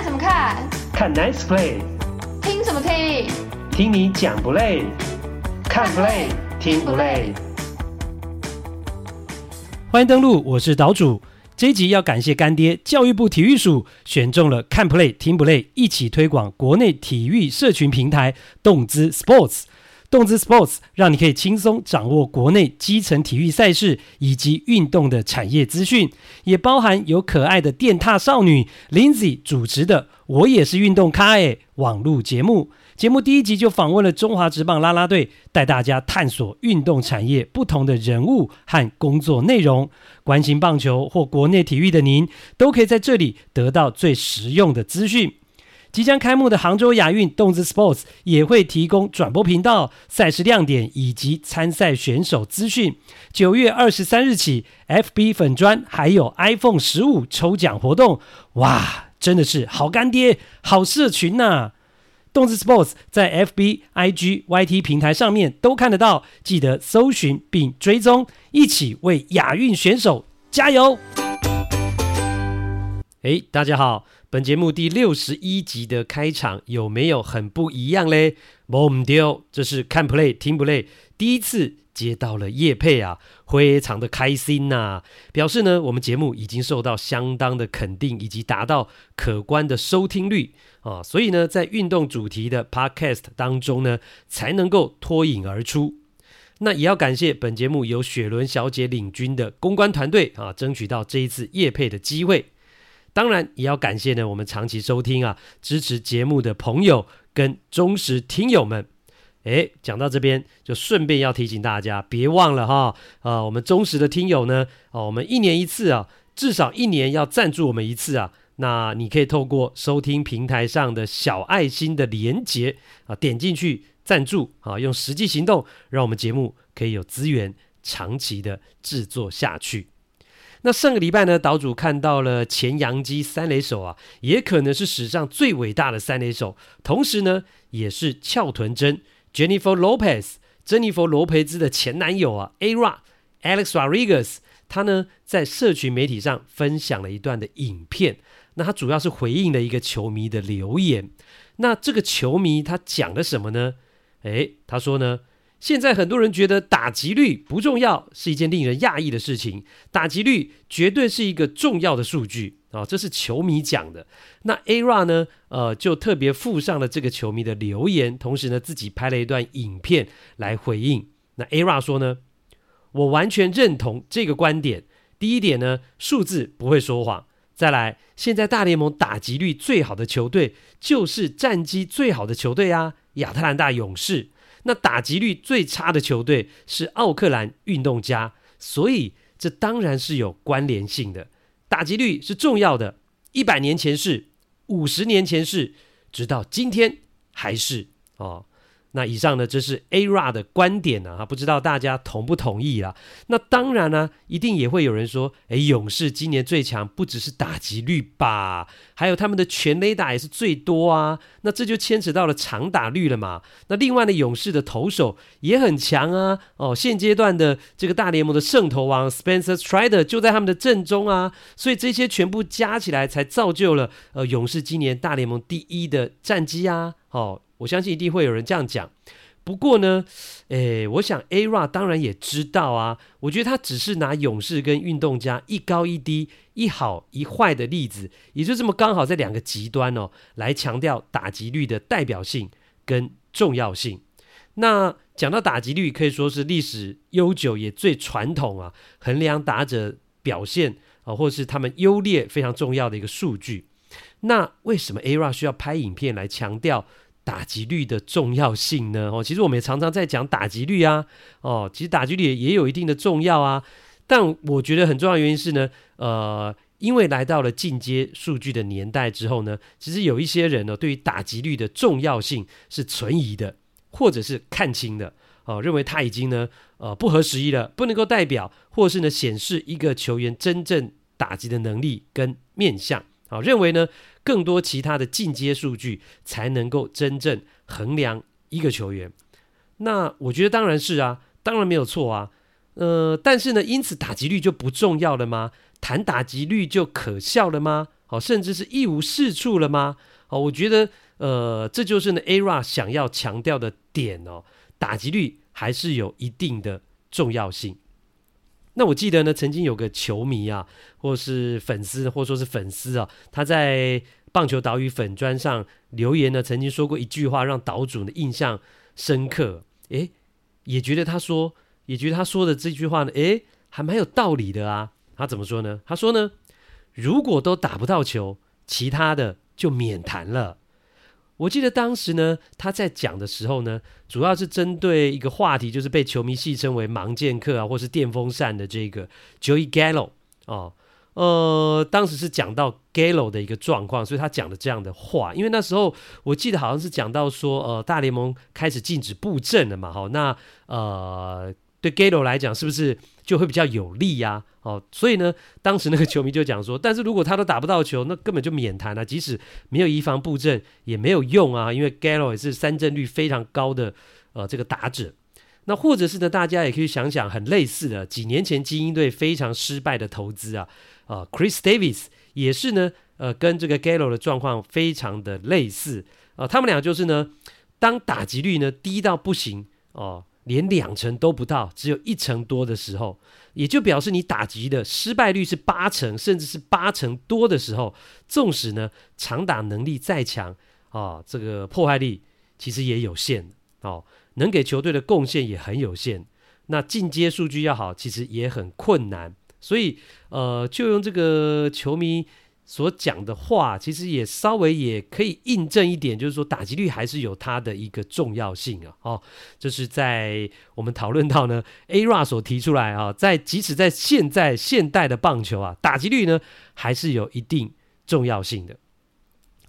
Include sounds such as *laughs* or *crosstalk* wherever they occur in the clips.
看什么看？看 Nice Play。听什么听？听你讲不累？看 Play 听不累？欢迎登录，我是岛主。这一集要感谢干爹，教育部体育署选中了看 Play 听不累，一起推广国内体育社群平台动资 Sports。动滋 Sports 让你可以轻松掌握国内基层体育赛事以及运动的产业资讯，也包含有可爱的电踏少女 Lindsay 主持的《我也是运动咖》诶网路节目。节目第一集就访问了中华职棒啦啦队，带大家探索运动产业不同的人物和工作内容。关心棒球或国内体育的您，都可以在这里得到最实用的资讯。即将开幕的杭州亚运，动滋 Sports 也会提供转播频道、赛事亮点以及参赛选手资讯。九月二十三日起，FB 粉专还有 iPhone 十五抽奖活动，哇，真的是好干爹、好社群呐、动滋 Sports 在 FB、IG、YT 平台上面都看得到，记得搜寻并追踪，一起为亚运选手加油！哎，大家好。本节目第六十一集的开场有没有很不一样嘞？没丢，这是看 play 听不累，第一次接到了叶配啊，非常的开心呐、啊！表示呢，我们节目已经受到相当的肯定，以及达到可观的收听率啊，所以呢，在运动主题的 podcast 当中呢，才能够脱颖而出。那也要感谢本节目由雪伦小姐领军的公关团队啊，争取到这一次叶配的机会。当然也要感谢呢，我们长期收听啊、支持节目的朋友跟忠实听友们。诶，讲到这边就顺便要提醒大家，别忘了哈，啊，我们忠实的听友呢，啊，我们一年一次啊，至少一年要赞助我们一次啊。那你可以透过收听平台上的小爱心的连结啊，点进去赞助啊，用实际行动让我们节目可以有资源长期的制作下去。那上个礼拜呢，岛主看到了前洋基三垒手啊，也可能是史上最伟大的三垒手，同时呢，也是翘臀珍 Jennifer Lopez 珍妮佛罗培兹的前男友啊，Ara Alex Rodriguez，他呢在社群媒体上分享了一段的影片，那他主要是回应了一个球迷的留言，那这个球迷他讲了什么呢？诶，他说呢。现在很多人觉得打击率不重要，是一件令人讶异的事情。打击率绝对是一个重要的数据啊，这是球迷讲的。那 Ara 呢？呃，就特别附上了这个球迷的留言，同时呢，自己拍了一段影片来回应。那 Ara 说呢，我完全认同这个观点。第一点呢，数字不会说谎。再来，现在大联盟打击率最好的球队就是战绩最好的球队啊，亚特兰大勇士。那打击率最差的球队是奥克兰运动家，所以这当然是有关联性的。打击率是重要的，一百年前是，五十年前是，直到今天还是哦。那以上呢，这是 Ara 的观点呢，啊，不知道大家同不同意啊？那当然呢，一定也会有人说，诶，勇士今年最强不只是打击率吧，还有他们的全垒打也是最多啊。那这就牵扯到了长打率了嘛。那另外呢，勇士的投手也很强啊。哦，现阶段的这个大联盟的胜投王 Spencer Strider 就在他们的阵中啊。所以这些全部加起来，才造就了呃勇士今年大联盟第一的战绩啊。哦。我相信一定会有人这样讲，不过呢，诶，我想 Ara 当然也知道啊。我觉得他只是拿勇士跟运动家一高一低、一好一坏的例子，也就这么刚好在两个极端哦，来强调打击率的代表性跟重要性。那讲到打击率，可以说是历史悠久也最传统啊，衡量打者表现啊，或是他们优劣非常重要的一个数据。那为什么 Ara 需要拍影片来强调打击率的重要性呢？哦，其实我们也常常在讲打击率啊。哦，其实打击率也有一定的重要啊。但我觉得很重要的原因是呢，呃，因为来到了进阶数据的年代之后呢，其实有一些人呢，对于打击率的重要性是存疑的，或者是看清的。哦，认为他已经呢，呃，不合时宜了，不能够代表，或是呢，显示一个球员真正打击的能力跟面向。好，认为呢，更多其他的进阶数据才能够真正衡量一个球员。那我觉得当然是啊，当然没有错啊。呃，但是呢，因此打击率就不重要了吗？谈打击率就可笑了吗？好，甚至是一无是处了吗？好，我觉得，呃，这就是呢，Era 想要强调的点哦，打击率还是有一定的重要性。那我记得呢，曾经有个球迷啊，或是粉丝，或说是粉丝啊，他在棒球岛屿粉砖上留言呢，曾经说过一句话，让岛主呢印象深刻。诶，也觉得他说，也觉得他说的这句话呢，诶，还蛮有道理的啊。他怎么说呢？他说呢，如果都打不到球，其他的就免谈了。我记得当时呢，他在讲的时候呢，主要是针对一个话题，就是被球迷戏称为“盲剑客”啊，或是电风扇的这个 Joey Gallo 哦，呃，当时是讲到 Gallo 的一个状况，所以他讲的这样的话。因为那时候我记得好像是讲到说，呃，大联盟开始禁止布阵了嘛，好，那呃。对 Gallo 来讲，是不是就会比较有利呀？哦，所以呢，当时那个球迷就讲说，*laughs* 但是如果他都打不到球，那根本就免谈了。即使没有移防布阵也没有用啊，因为 Gallo 也是三振率非常高的呃这个打者。那或者是呢，大家也可以想想很类似的，几年前精英队非常失败的投资啊，啊、Chris Davis 也是呢，呃，跟这个 Gallo 的状况非常的类似啊、他们俩就是呢，当打击率呢低到不行哦。连两成都不到，只有一成多的时候，也就表示你打击的失败率是八成，甚至是八成多的时候，纵使呢长打能力再强啊、这个破坏力其实也有限哦，能给球队的贡献也很有限。那进阶数据要好，其实也很困难。所以呃，就用这个球迷。所讲的话，其实也稍微也可以印证一点，就是说打击率还是有它的一个重要性啊。哦，就是在我们讨论到呢，Ara 所提出来啊，在即使在现在现代的棒球啊，打击率呢还是有一定重要性的。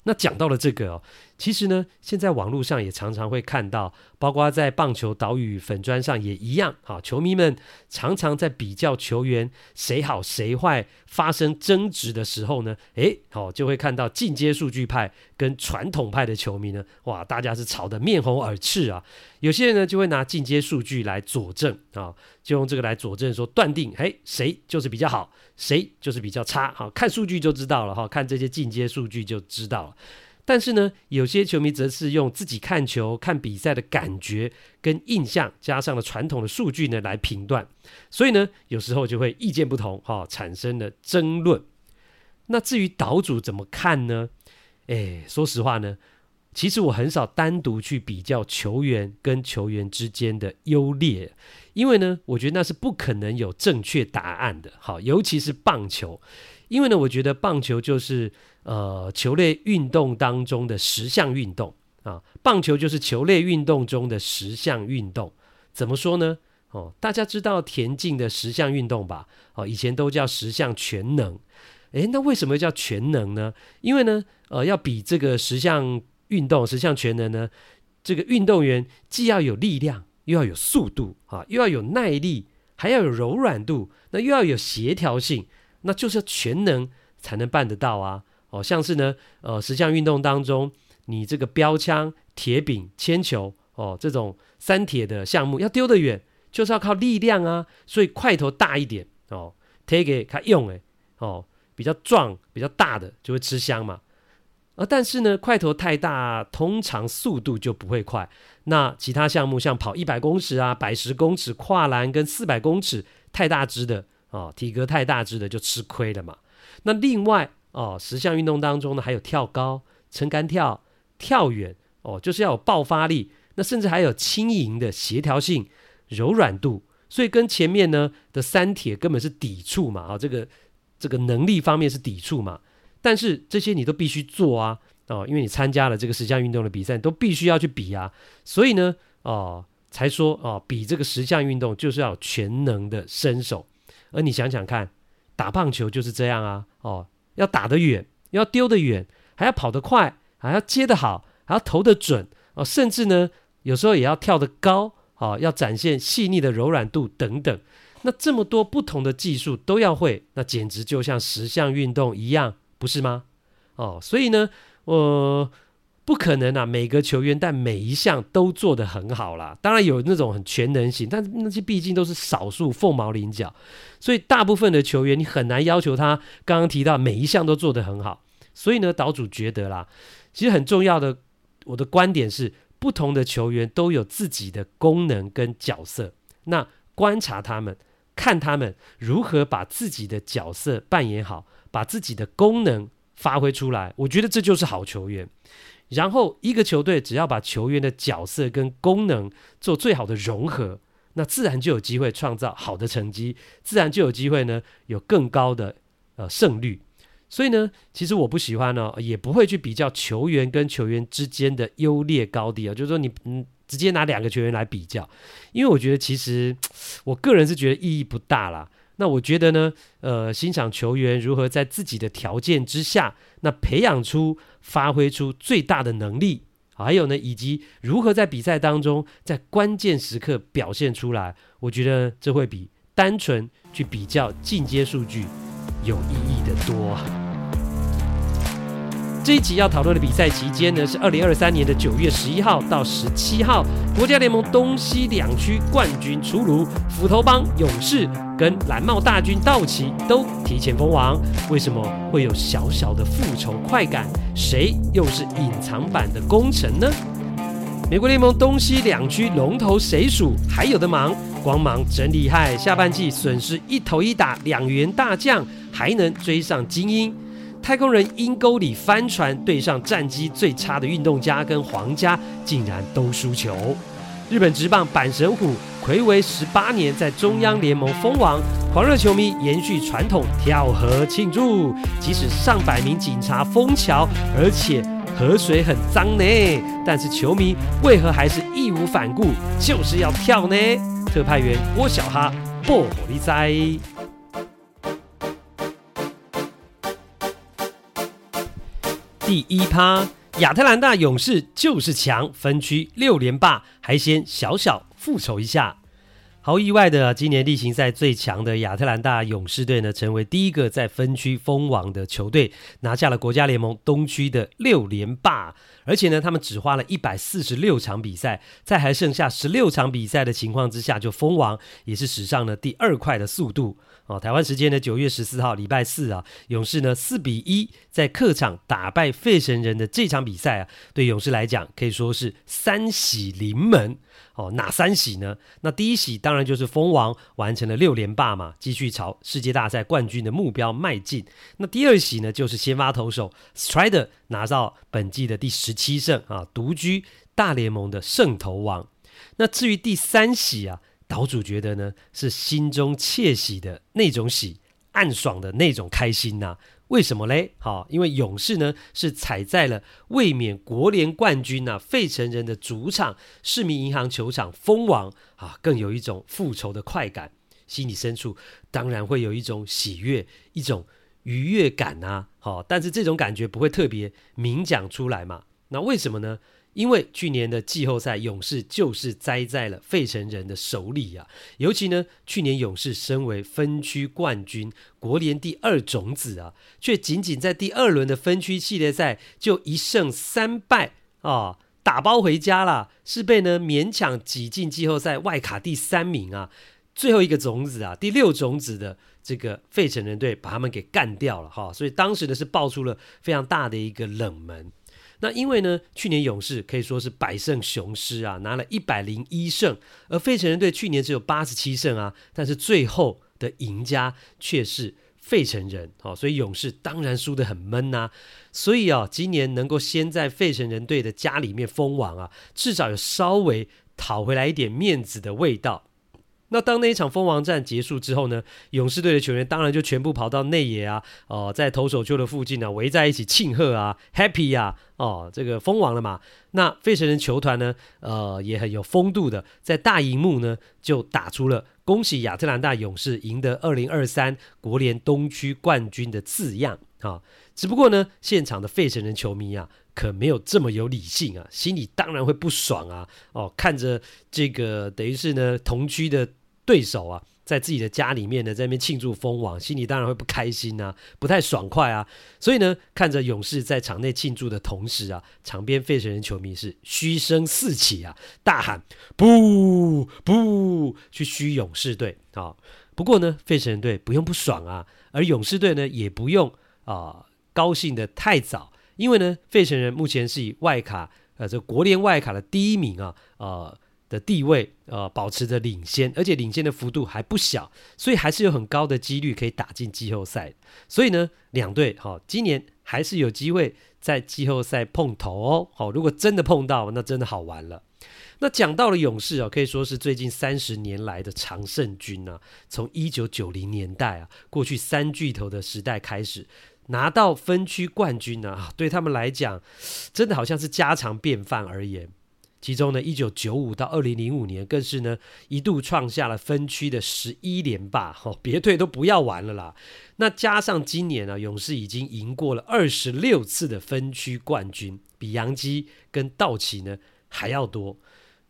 那讲到了这个哦。其实呢，现在网络上也常常会看到，包括在棒球岛屿粉砖上也一样。哈，球迷们常常在比较球员谁好谁坏，发生争执的时候呢，诶，好就会看到进阶数据派跟传统派的球迷呢，哇，大家是吵得面红耳赤啊。有些人呢就会拿进阶数据来佐证啊，就用这个来佐证说断定，诶，谁就是比较好，谁就是比较差。好，看数据就知道了哈，看这些进阶数据就知道了。但是呢，有些球迷则是用自己看球、看比赛的感觉跟印象，加上了传统的数据呢来评断，所以呢，有时候就会意见不同，哈、产生了争论。那至于岛主怎么看呢？诶，说实话呢，其实我很少单独去比较球员跟球员之间的优劣，因为呢，我觉得那是不可能有正确答案的。好，尤其是棒球，因为呢，我觉得棒球就是。呃，球类运动当中的十项运动啊，棒球就是球类运动中的十项运动。怎么说呢？哦，大家知道田径的十项运动吧？哦，以前都叫十项全能。诶，那为什么叫全能呢？因为呢，呃，要比这个十项运动、十项全能呢，这个运动员既要有力量，又要有速度啊，又要有耐力，还要有柔软度，那又要有协调性，那就是要全能才能办得到啊。哦，像是呢，呃，十项运动当中，你这个标枪、铁饼、铅球，哦，这种三铁的项目要丢得远，就是要靠力量啊，所以块头大一点哦，贴给他用诶，哦，比较壮、比较大的就会吃香嘛。而但是呢，块头太大，通常速度就不会快。那其他项目像跑一百公尺啊、百十公尺、跨栏跟四百公尺，太大只的哦，体格太大只的就吃亏了嘛。那另外。哦，十项运动当中呢，还有跳高、撑杆跳、跳远，哦，就是要有爆发力，那甚至还有轻盈的协调性、柔软度，所以跟前面呢的三铁根本是抵触嘛，啊、哦，这个这个能力方面是抵触嘛，但是这些你都必须做啊，哦，因为你参加了这个十项运动的比赛，你都必须要去比啊，所以呢，哦，才说哦，比这个十项运动就是要全能的身手，而你想想看，打棒球就是这样啊，哦。要打得远，要丢得远，还要跑得快，还要接得好，还要投得准哦，甚至呢，有时候也要跳得高，哦，要展现细腻的柔软度等等。那这么多不同的技术都要会，那简直就像十项运动一样，不是吗？哦，所以呢，我、呃。不可能啊！每个球员但每一项都做得很好啦。当然有那种很全能型，但那些毕竟都是少数，凤毛麟角。所以大部分的球员，你很难要求他刚刚提到每一项都做得很好。所以呢，岛主觉得啦，其实很重要的，我的观点是，不同的球员都有自己的功能跟角色。那观察他们，看他们如何把自己的角色扮演好，把自己的功能发挥出来，我觉得这就是好球员。然后，一个球队只要把球员的角色跟功能做最好的融合，那自然就有机会创造好的成绩，自然就有机会呢有更高的呃胜率。所以呢，其实我不喜欢呢、也不会去比较球员跟球员之间的优劣高低啊，就是说你嗯直接拿两个球员来比较，因为我觉得其实我个人是觉得意义不大啦。那我觉得呢，呃，欣赏球员如何在自己的条件之下，那培养出、发挥出最大的能力，还有呢，以及如何在比赛当中在关键时刻表现出来，我觉得这会比单纯去比较进阶数据有意义的多。这一集要讨论的比赛期间呢，是二零二三年的九月十一号到十七号，国家联盟东西两区冠军出炉，斧头帮勇士跟蓝帽大军道奇都提前封王。为什么会有小小的复仇快感？谁又是隐藏版的功臣呢？美国联盟东西两区龙头谁属？还有的忙，光芒真厉害，下半季损失一头一打两员大将，还能追上精英。太空人阴沟里翻船，对上战绩最差的运动家跟皇家，竟然都输球。日本职棒阪神虎睽违十八年在中央联盟封王，狂热球迷延续传统跳河庆祝。即使上百名警察封桥，而且河水很脏呢，但是球迷为何还是义无反顾，就是要跳呢？特派员郭小哈不火力哉。第一趴，亚特兰大勇士就是强，分区六连霸，还先小小复仇一下。毫意外的，今年例行赛最强的亚特兰大勇士队呢，成为第一个在分区封王的球队，拿下了国家联盟东区的六连霸。而且呢，他们只花了一百四十六场比赛，在还剩下十六场比赛的情况之下就封王，也是史上的第二快的速度。哦，台湾时间的九月十四号，礼拜四啊，勇士呢四比一在客场打败费城人的这场比赛啊，对勇士来讲可以说是三喜临门。哦，哪三喜呢？那第一喜当然就是蜂王，完成了六连霸嘛，继续朝世界大赛冠军的目标迈进。那第二喜呢，就是先发投手 Strider 拿到本季的第十七胜啊，独居大联盟的胜投王。那至于第三喜啊。岛主觉得呢，是心中窃喜的那种喜，暗爽的那种开心呐、为什么嘞？好，因为勇士呢是踩在了卫冕国联冠军呐、费城人的主场市民银行球场封王啊，更有一种复仇的快感，心里深处当然会有一种喜悦、一种愉悦感呐、好，但是这种感觉不会特别明讲出来嘛？那为什么呢？因为去年的季后赛，勇士就是栽在了费城人的手里啊。尤其呢，去年勇士身为分区冠军、国联第二种子啊，却仅仅在第二轮的分区系列赛就一胜三败啊，打包回家了，是被呢勉强挤进季后赛外卡第三名啊，最后一个种子啊，第六种子的这个费城人队把他们给干掉了哈。所以当时呢是爆出了非常大的一个冷门。那因为呢，去年勇士可以说是百胜雄狮啊，拿了一百零一胜，而费城人队去年只有八十七胜啊，但是最后的赢家却是费城人，哦，所以勇士当然输得很闷呐。所以啊，今年能够先在费城人队的家里面封王啊，至少有稍微讨回来一点面子的味道。那当那一场封王战结束之后呢，勇士队的球员当然就全部跑到内野啊，哦，在投手丘的附近呢、啊，围在一起庆贺啊，happy 呀、啊，哦，这个封王了嘛。那费城人球团呢，呃，也很有风度的，在大荧幕呢就打出了恭喜亚特兰大勇士赢得二零二三国联东区冠军的字样啊、只不过呢，现场的费城人球迷啊，可没有这么有理性啊，心里当然会不爽啊，哦，看着这个等于是呢同区的。对手啊，在自己的家里面呢，在那边庆祝封王，心里当然会不开心呐、啊，不太爽快啊。所以呢，看着勇士在场内庆祝的同时啊，场边费城人球迷是嘘声四起啊，大喊不不，去嘘勇士队啊。不过呢，费城人队不用不爽啊，而勇士队呢也不用啊高兴得太早，因为呢，费城人目前是以外卡呃这国联外卡的第一名啊，呃的地位呃保持着领先，而且领先的幅度还不小，所以还是有很高的几率可以打进季后赛。所以呢，两队好、哦、今年还是有机会在季后赛碰头哦。好、如果真的碰到，那真的好玩了。那讲到了勇士啊，可以说是最近三十年来的常胜军啊。从一九九零年代啊，过去三巨头的时代开始，拿到分区冠军啊，对他们来讲，真的好像是家常便饭而言。其中呢，一九九五到二零零五年，更是呢一度创下了分区的十一连霸，*laughs* 哦，别退都不要玩了啦。那加上今年呢，勇士已经赢过了二十六次的分区冠军，比洋基跟道奇呢还要多。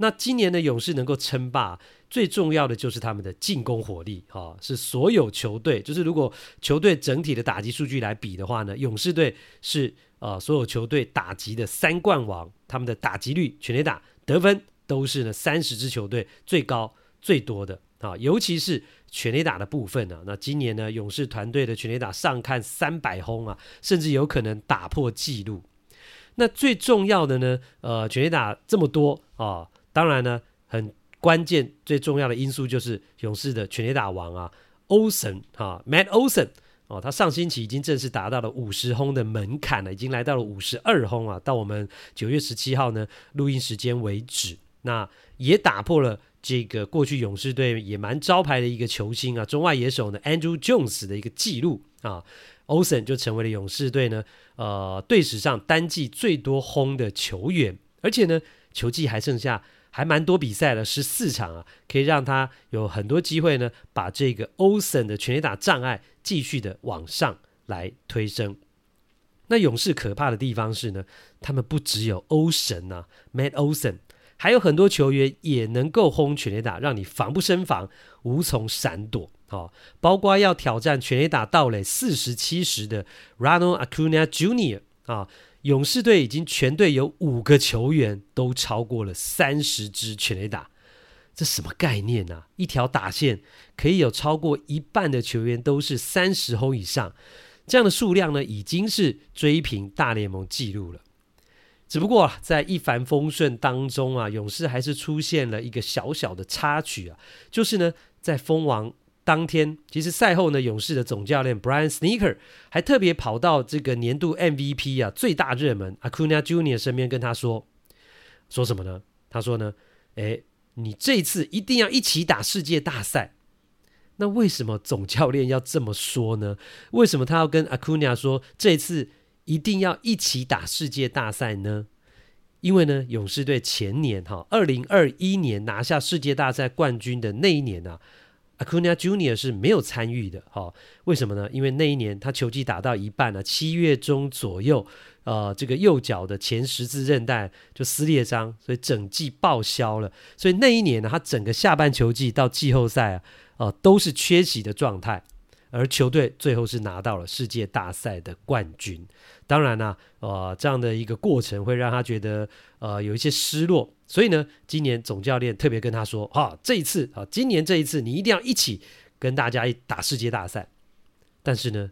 那今年的勇士能够称霸，最重要的就是他们的进攻火力啊、是所有球队，就是如果球队整体的打击数据来比的话呢，勇士队是呃所有球队打击的三冠王，他们的打击率、全垒打得分都是呢三十支球队最高最多的啊、尤其是全垒打的部分啊，那今年呢勇士团队的全垒打上看三百轰啊，甚至有可能打破纪录。那最重要的呢，呃，全垒打这么多啊。当然呢，很关键、最重要的因素就是勇士的全垒打王啊，欧森啊，Matt Olson 哦，他上星期已经正式达到了五十轰的门槛了，已经来到了五十二轰啊。到我们九月十七号呢录音时间为止，那也打破了这个过去勇士队也蛮招牌的一个球星啊，中外野手呢 Andrew Jones 的一个记录啊，Olson 就成为了勇士队呢呃队史上单季最多轰的球员，而且呢球季还剩下。还蛮多比赛的，十四场啊，可以让他有很多机会呢，把这个欧森的全垒打障碍继续的往上来推升。那勇士可怕的地方是呢，他们不只有欧神呐，Matt Olson，还有很多球员也能够轰全垒打，让你防不胜防，无从闪躲。哦，包括要挑战全垒打盗垒四十七十的 Ronald Acuna Jr. 啊。勇士队已经全队有五个球员都超过了三十支全垒打，这什么概念啊？一条打线可以有超过一半的球员都是三十轰以上，这样的数量呢，已经是追平大联盟纪录了。只不过在一帆风顺当中啊，勇士还是出现了一个小小的插曲啊，就是呢，在封王。当天，其实赛后呢，勇士的总教练 Brian Snitker 还特别跑到这个年度 MVP 啊最大热门 Acuna Junior 身边跟他说，说什么呢？他说呢，诶，你这次一定要一起打世界大赛。那为什么总教练要这么说呢？为什么他要跟 Acuna 说这次一定要一起打世界大赛呢？因为呢，勇士队前年哈，二零二一年拿下世界大赛冠军的那一年啊。Acuna Junior 是没有参与的，哈，为什么呢？因为那一年他球季打到一半呢，七月中左右，呃，这个右脚的前十字韧带就撕裂伤，所以整季报销了。所以那一年呢，他整个下半球季到季后赛啊，呃，都是缺席的状态。而球队最后是拿到了世界大赛的冠军，当然呢，呃，这样的一个过程会让他觉得呃有一些失落，所以呢，今年总教练特别跟他说，哈、这一次啊，今年这一次你一定要一起跟大家一打世界大赛。但是呢，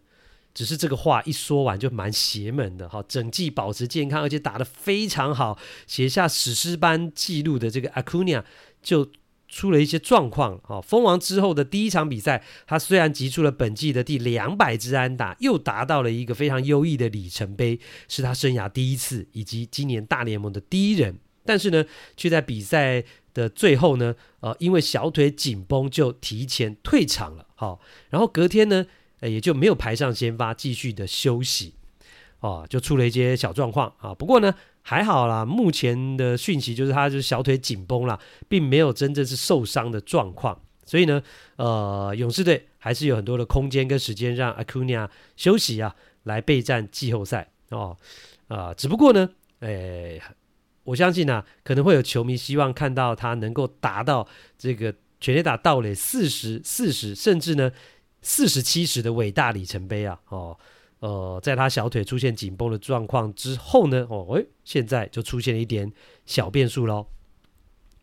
只是这个话一说完就蛮邪门的哈，整季保持健康而且打得非常好，写下史诗般记录的这个 Acuna 就。出了一些状况啊！封王之后的第一场比赛，他虽然击出了本季的第两百支安打，又达到了一个非常优异的里程碑，是他生涯第一次，以及今年大联盟的第一人。但是呢，却在比赛的最后呢，呃，因为小腿紧绷就提前退场了。好，然后隔天呢，呃也就没有排上先发，继续的休息。哦，就出了一些小状况啊。不过呢。还好啦，目前的讯息就是他就是小腿紧绷了，并没有真正是受伤的状况。所以呢，呃，勇士队还是有很多的空间跟时间让 Acuna 休息啊，来备战季后赛哦。啊、只不过呢，诶，我相信啊，可能会有球迷希望看到他能够达到这个全垒打盗垒四十四十，甚至呢四十七十的伟大里程碑啊，哦。呃，在他小腿出现紧绷的状况之后呢，哦，诶，现在就出现了一点小变数喽。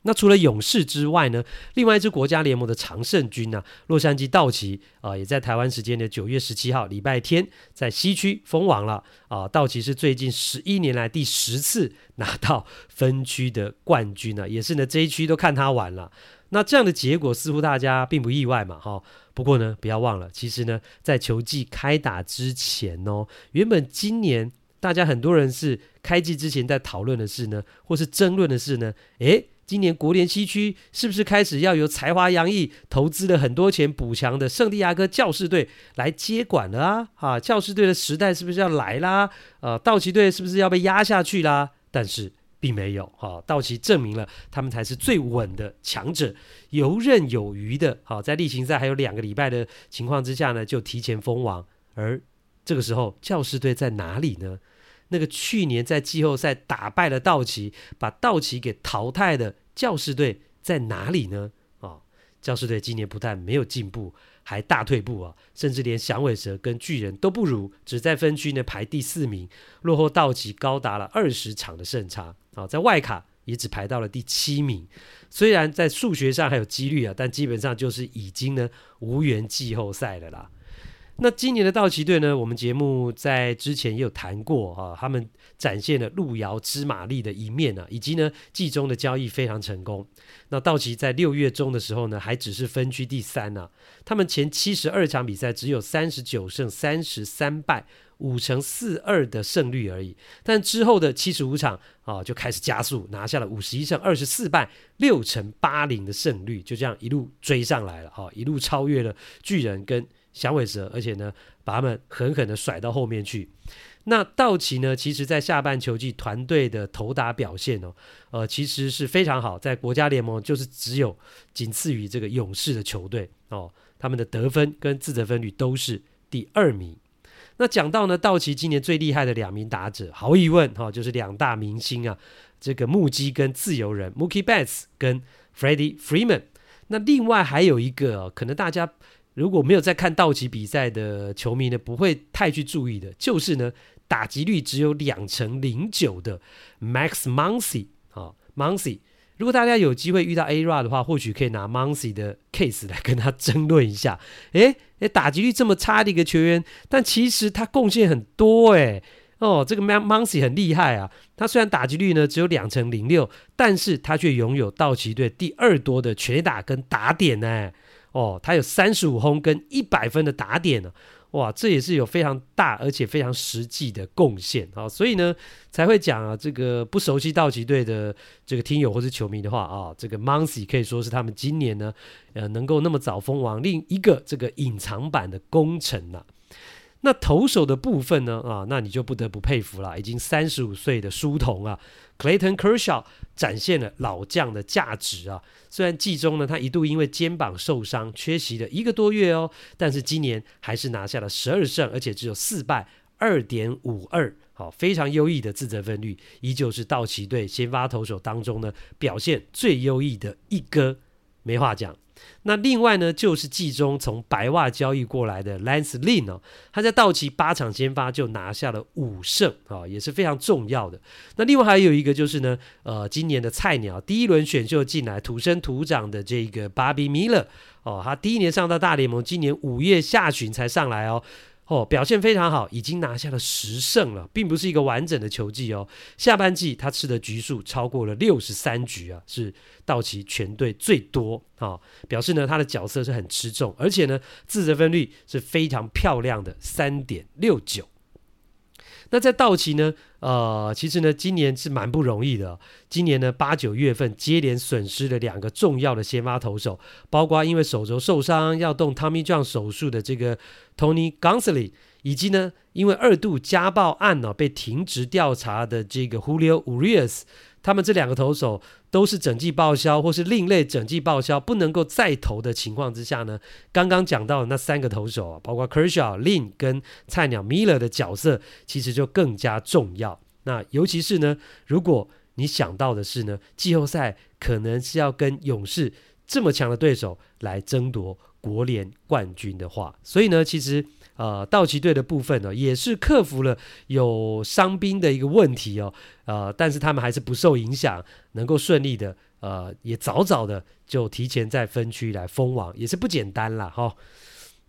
那除了勇士之外呢，另外一支国家联盟的常胜军呢、洛杉矶道奇啊、也在台湾时间的九月十七号礼拜天在西区封王了啊、道奇是最近十一年来第十次拿到分区的冠军呢，也是呢这一区都看他玩了。那这样的结果似乎大家并不意外嘛，哈。不过呢，不要忘了，其实呢，在球季开打之前哦，原本今年大家很多人是开季之前在讨论的事呢，或是争论的事呢，诶。今年国联西区是不是开始要由才华洋溢、投资了很多钱补强的圣地亚哥教士队来接管了啊？啊，教士队的时代是不是要来啦？呃，道奇队是不是要被压下去啦？但是并没有，哈，道奇证明了他们才是最稳的强者，游刃有余的。好，在例行赛还有两个礼拜的情况之下呢，就提前封王。而这个时候，教士队在哪里呢？那个去年在季后赛打败了道奇，把道奇给淘汰的教士队在哪里呢？啊、哦，教士队今年不但没有进步，还大退步啊，甚至连响尾蛇跟巨人都不如，只在分区呢排第四名，落后道奇高达了二十场的胜差啊、在外卡也只排到了第七名。虽然在数学上还有几率啊，但基本上就是已经呢无缘季后赛了啦。那今年的道奇队呢？我们节目在之前也有谈过啊，他们展现了路遥知马力的一面啊，以及呢季中的交易非常成功。那道奇在六月中的时候呢，还只是分区第三呢、啊，他们前七十二场比赛只有三十九胜三十三败，五成四二的胜率而已。但之后的七十五场啊，就开始加速，拿下了五十一胜二十四败，六成八零的胜率，就这样一路追上来了啊，一路超越了巨人跟。响尾蛇，而且呢，把他们狠狠的甩到后面去。那道奇呢，其实在下半球季团队的投打表现哦，呃，其实是非常好，在国家联盟就是只有仅次于这个勇士的球队哦，他们的得分跟自责分率都是第二名。那讲到呢，道奇今年最厉害的两名打者，毫无疑问哈、哦，就是两大明星啊，这个木基跟自由人 Mookie Betts 跟 Freddie Freeman。那另外还有一个、可能大家。如果没有在看道奇比赛的球迷呢，不会太去注意的，就是呢，打击率只有两成零九的 Max Muncy 啊，Muncy。如果大家有机会遇到 Ara 的话，或许可以拿 Muncy 的 case 来跟他争论一下。诶诶，打击率这么差的一个球员，但其实他贡献很多诶。哦，这个 Max Muncy 很厉害啊。他虽然打击率呢只有两成零六，但是他却拥有道奇队第二多的全打跟打点呢。哦，他有三十五轰跟一百分的打点呢，哇，这也是有非常大而且非常实际的贡献啊，所以呢才会讲啊，这个不熟悉道奇队的这个听友或是球迷的话啊，这个 Muncy 可以说是他们今年呢，呃，能够那么早封王另一个这个隐藏版的功臣呐。那投手的部分呢？啊，那你就不得不佩服了，已经三十五岁的书童啊，Clayton Kershaw 展现了老将的价值啊。虽然季中呢，他一度因为肩膀受伤缺席了一个多月哦，但是今年还是拿下了十二胜，而且只有四败，二点五二，好，非常优异的自责分率，依旧是道奇队先发投手当中呢表现最优异的一哥，没话讲。那另外呢，就是季中从白袜交易过来的 Lance Lynn 哦，他在道奇八场先发就拿下了五胜啊、也是非常重要的。那另外还有一个就是呢，呃，今年的菜鸟第一轮选秀进来土生土长的这个 Bobby Miller 哦，他第一年上到大联盟，今年五月下旬才上来哦。哦，表现非常好，已经拿下了十胜了，并不是一个完整的球季哦。下半季他吃的局数超过了六十三局啊，是道奇全队最多啊、哦，表示呢他的角色是很吃重，而且呢自责分率是非常漂亮的三点六九。那在道奇呢，呃，其实呢，今年是蛮不容易的。今年呢，八九月份接连损失了两个重要的先发投手，包括因为手肘受伤要动 Tommy John 手术的这个 Tony g o n s a l e 以及呢，因为二度家暴案呢、被停职调查的这个 Julio Urias。他们这两个投手都是整季报销或是另类整季报销，不能够再投的情况之下呢，刚刚讲到的那三个投手啊，包括 Kershaw、Lynn 跟菜鸟 Miller 的角色，其实就更加重要。那尤其是呢，如果你想到的是呢，季后赛可能是要跟勇士这么强的对手来争夺国联冠军的话，所以呢，其实呃，道奇队的部分呢，也是克服了有伤兵的一个问题哦，呃，但是他们还是不受影响，能够顺利的，呃，也早早的就提前在分区来封王，也是不简单啦。哈、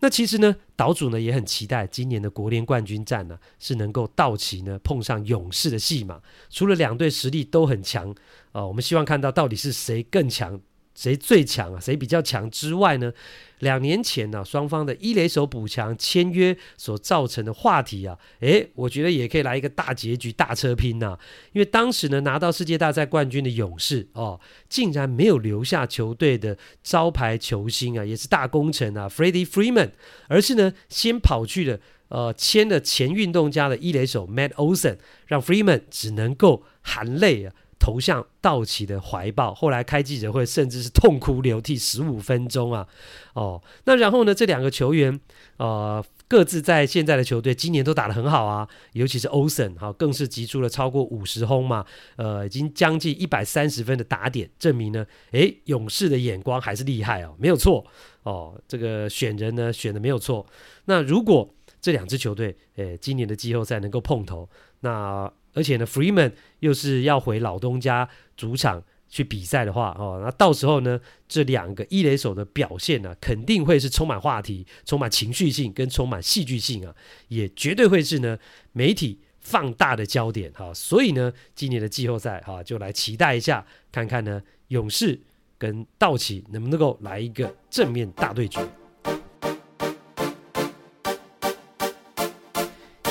那其实呢，岛主呢也很期待今年的国联冠军战呢，是能够道奇呢碰上勇士的戏码。除了两队实力都很强，呃，我们希望看到到底是谁更强。谁最强啊？谁比较强之外呢？两年前呢、双方的一垒手补强签约所造成的话题啊，诶，我觉得也可以来一个大结局、大车拼呐、啊。因为当时呢，拿到世界大赛冠军的勇士哦，竟然没有留下球队的招牌球星啊，也是大功臣啊，Freddie Freeman，而是呢，先跑去了呃，签了前运动家的一垒手 Matt Olson，让 Freeman 只能够含泪啊。投向道奇的怀抱，后来开记者会，甚至是痛哭流涕十五分钟啊！哦，那然后呢？这两个球员，呃，各自在现在的球队今年都打得很好啊，尤其是 Olson 哈，更是击出了超过五十轰嘛，呃，已经将近一百三十分的打点，证明呢，诶，勇士的眼光还是厉害哦，没有错哦，这个选人呢选的没有错。那如果这两支球队，诶，今年的季后赛能够碰头，那。而且呢，Freeman 又是要回老东家主场去比赛的话，哦，那到时候呢，这两个一垒手的表现呢、肯定会是充满话题、充满情绪性跟充满戏剧性啊，也绝对会是呢媒体放大的焦点哈、所以呢，今年的季后赛哈、就来期待一下，看看呢勇士跟道奇能不能够来一个正面大对决。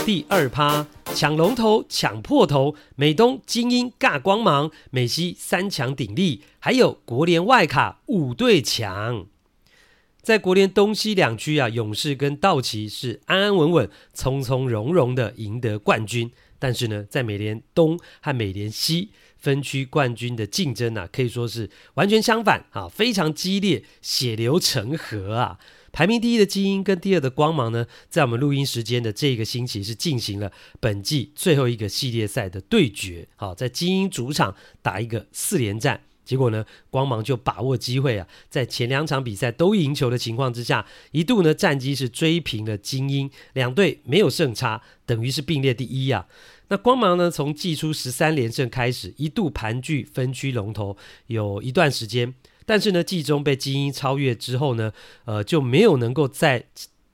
第二趴。抢龙头，抢破头，美东精英尬光芒，美西三强鼎立，还有国联外卡五对强。在国联东西两区啊，勇士跟道奇是安安稳稳、从从容容的赢得冠军。但是呢，在美联东和美联西分区冠军的竞争啊，可以说是完全相反啊，非常激烈，血流成河啊。排名第一的精英跟第二的光芒呢，在我们录音时间的这个星期是进行了本季最后一个系列赛的对决。好，在精英主场打一个四连战，结果呢，光芒就把握机会啊，在前两场比赛都赢球的情况之下，一度呢战绩是追平了精英，两队没有胜差，等于是并列第一啊。那光芒呢，从季初十三连胜开始，一度盘踞分区龙头有一段时间。但是呢，季中被精英超越之后呢，呃，就没有能够再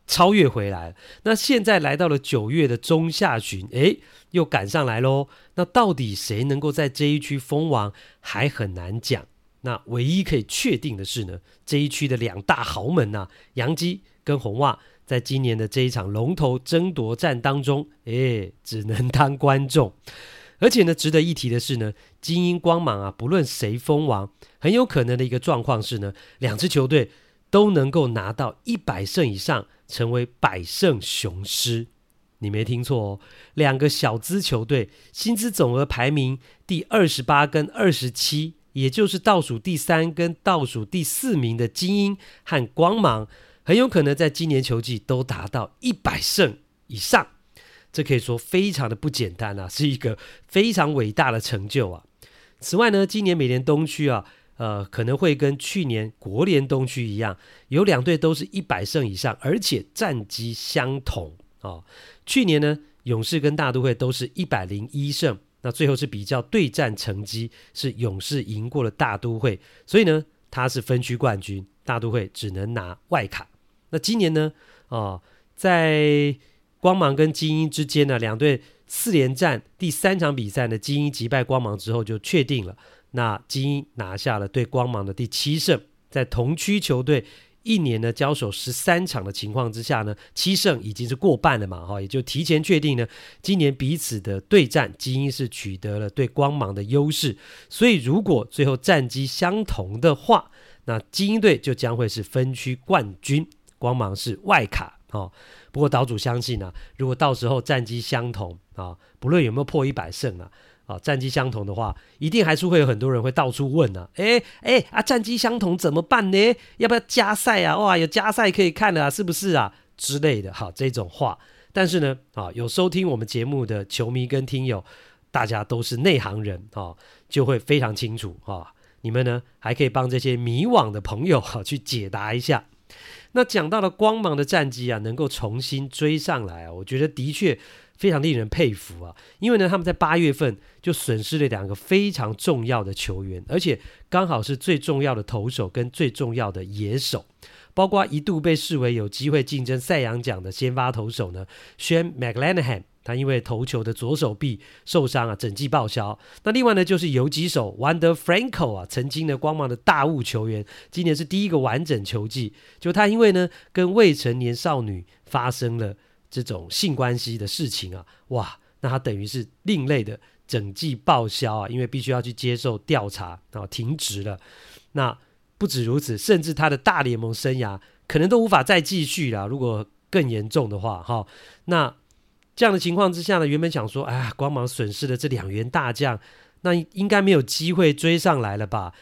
超越回来。那现在来到了九月的中下旬，诶，又赶上来喽。那到底谁能够在这一区封王，还很难讲。那唯一可以确定的是呢，这一区的两大豪门呐、啊，洋基跟红袜，在今年的这一场龙头争夺战当中，诶，只能当观众。而且呢，值得一提的是呢，精英光芒啊，不论谁封王，很有可能的一个状况是呢，两支球队都能够拿到一百胜以上，成为百胜雄狮。你没听错哦，两个小资球队，薪资总额排名第二十八跟二十七，也就是倒数第三跟倒数第四名的精英和光芒，很有可能在今年球季都达到一百胜以上。这可以说非常的不简单啊，是一个非常伟大的成就啊。此外呢，今年美联东区啊，呃，可能会跟去年国联东区一样，有两队都是一百胜以上，而且战绩相同哦。去年呢，勇士跟大都会都是一百零一胜，那最后是比较对战成绩，是勇士赢过了大都会，所以呢，他是分区冠军，大都会只能拿外卡。那今年呢，哦，在光芒跟精英之间呢，两队四连战第三场比赛呢，精英击败光芒之后就确定了。那精英拿下了对光芒的第七胜，在同区球队一年呢交手十三场的情况之下呢，七胜已经是过半了嘛，哈，也就提前确定呢，今年彼此的对战，精英是取得了对光芒的优势。所以如果最后战绩相同的话，那精英队就将会是分区冠军，光芒是外卡，哦。不过岛主相信啊，如果到时候战绩相同啊，不论有没有破一百胜啊，啊，战绩相同的话，一定还是会有很多人会到处问呢、啊。哎哎啊，战绩相同怎么办呢？要不要加赛啊？哇，有加赛可以看了啊，是不是啊？之类的哈，这种话。但是呢，啊，有收听我们节目的球迷跟听友，大家都是内行人啊，就会非常清楚啊。你们呢，还可以帮这些迷惘的朋友哈去解答一下。那讲到了光芒的战绩啊，能够重新追上来啊，我觉得的确非常令人佩服啊。因为呢，他们在八月份就损失了两个非常重要的球员，而且刚好是最重要的投手跟最重要的野手。包括一度被视为有机会竞争赛扬奖的先发投手呢宣 McLanahan 他因为投球的左手臂受伤啊，整季报销。那另外呢，就是游击手 Wander Franco 啊，曾经的光芒的大物球员，今年是第一个完整球季，就他因为呢跟未成年少女发生了这种性关系的事情啊，哇，那他等于是另类的整季报销啊，因为必须要去接受调查啊，停职了。那不止如此，甚至他的大联盟生涯可能都无法再继续了。如果更严重的话，哈，那这样的情况之下呢，原本想说，哎呀，光芒损失了这两员大将，那应该没有机会追上来了吧？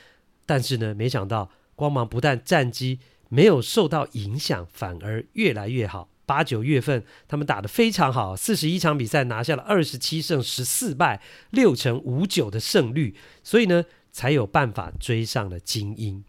但是呢，没想到光芒不但战绩没有受到影响，反而越来越好。八九月份他们打得非常好，四十一场比赛拿下了二十七胜十四败，六成五九的胜率，所以呢，才有办法追上了精英。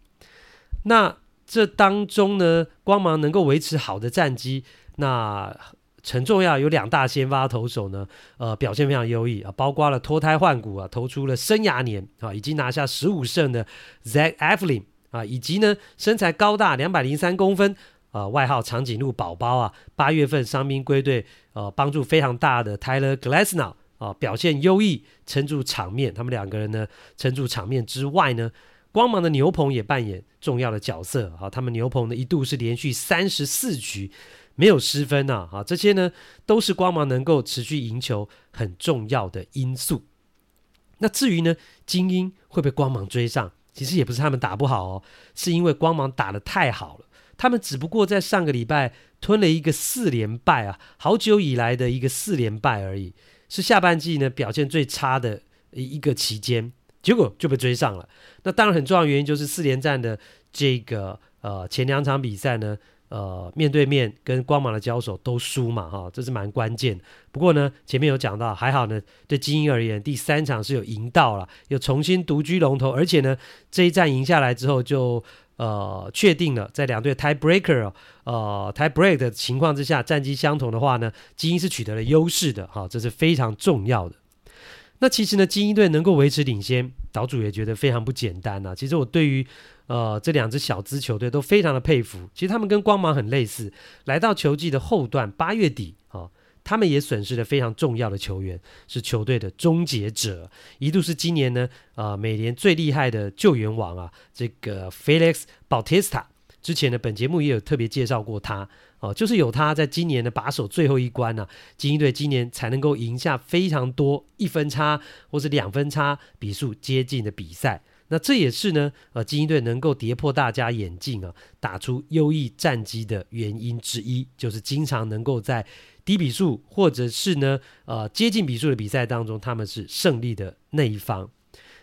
那这当中呢，光芒能够维持好的战绩，那很重要。有两大先发投手呢，呃，表现非常优异啊，包括了脱胎换骨啊，投出了生涯年啊，已经拿下十五胜的 Zach Eflin 啊，以及呢身材高大两百零三公分啊，外号长颈鹿宝宝啊，八月份伤兵归队，呃，帮助非常大的 Tyler Glasnow 啊，表现优异，撑住场面。他们两个人呢，撑住场面之外呢。光芒的牛棚也扮演重要的角色啊，他们牛棚呢一度是连续三十四局没有失分呐啊，这些呢都是光芒能够持续赢球很重要的因素。那至于呢，精英会被光芒追上，其实也不是他们打不好哦，是因为光芒打得太好了，他们只不过在上个礼拜吞了一个四连败啊，好久以来的一个四连败而已，是下半季呢表现最差的一个期间。结果就被追上了。那当然很重要的原因就是四连战的这个呃前两场比赛呢，呃面对面跟光芒的交手都输嘛哈，这是蛮关键。不过呢前面有讲到，还好呢对精英而言，第三场是有赢到了，又重新独居龙头，而且呢这一战赢下来之后就呃确定了在两队 tie breaker 呃 tie break 的情况之下，战绩相同的话呢，金莺是取得了优势的哈，这是非常重要的。那其实呢，精英队能够维持领先，岛主也觉得非常不简单啊。其实我对于呃这两支小支球队都非常的佩服。其实他们跟光芒很类似，来到球季的后段，八月底啊、他们也损失了非常重要的球员，是球队的终结者，一度是今年呢呃美联最厉害的救援王啊，这个 Felix Bautista。之前呢，本节目也有特别介绍过他。哦，就是有他在今年的把守最后一关呢、啊，金莺队今年才能够赢下非常多一分差或是两分差比数接近的比赛。那这也是呢，呃，精英队能够跌破大家眼镜啊，打出优异战绩的原因之一，就是经常能够在低比数或者是呢，呃，接近比数的比赛当中，他们是胜利的那一方。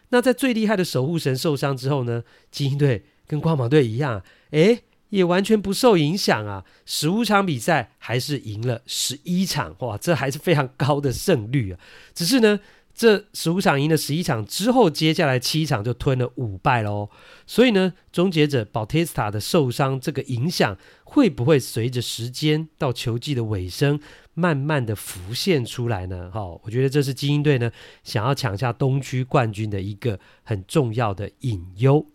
那在最厉害的守护神受伤之后呢，精英队跟光芒队一样，诶。也完全不受影响啊！十五场比赛还是赢了十一场，哇，这还是非常高的胜率啊！只是呢，这十五场赢了十一场之后，接下来七场就吞了五败喽。所以呢，终结者保特斯塔的受伤，这个影响会不会随着时间到球季的尾声，慢慢的浮现出来呢？哈，我觉得这是精英队呢想要抢下东区冠军的一个很重要的隐忧。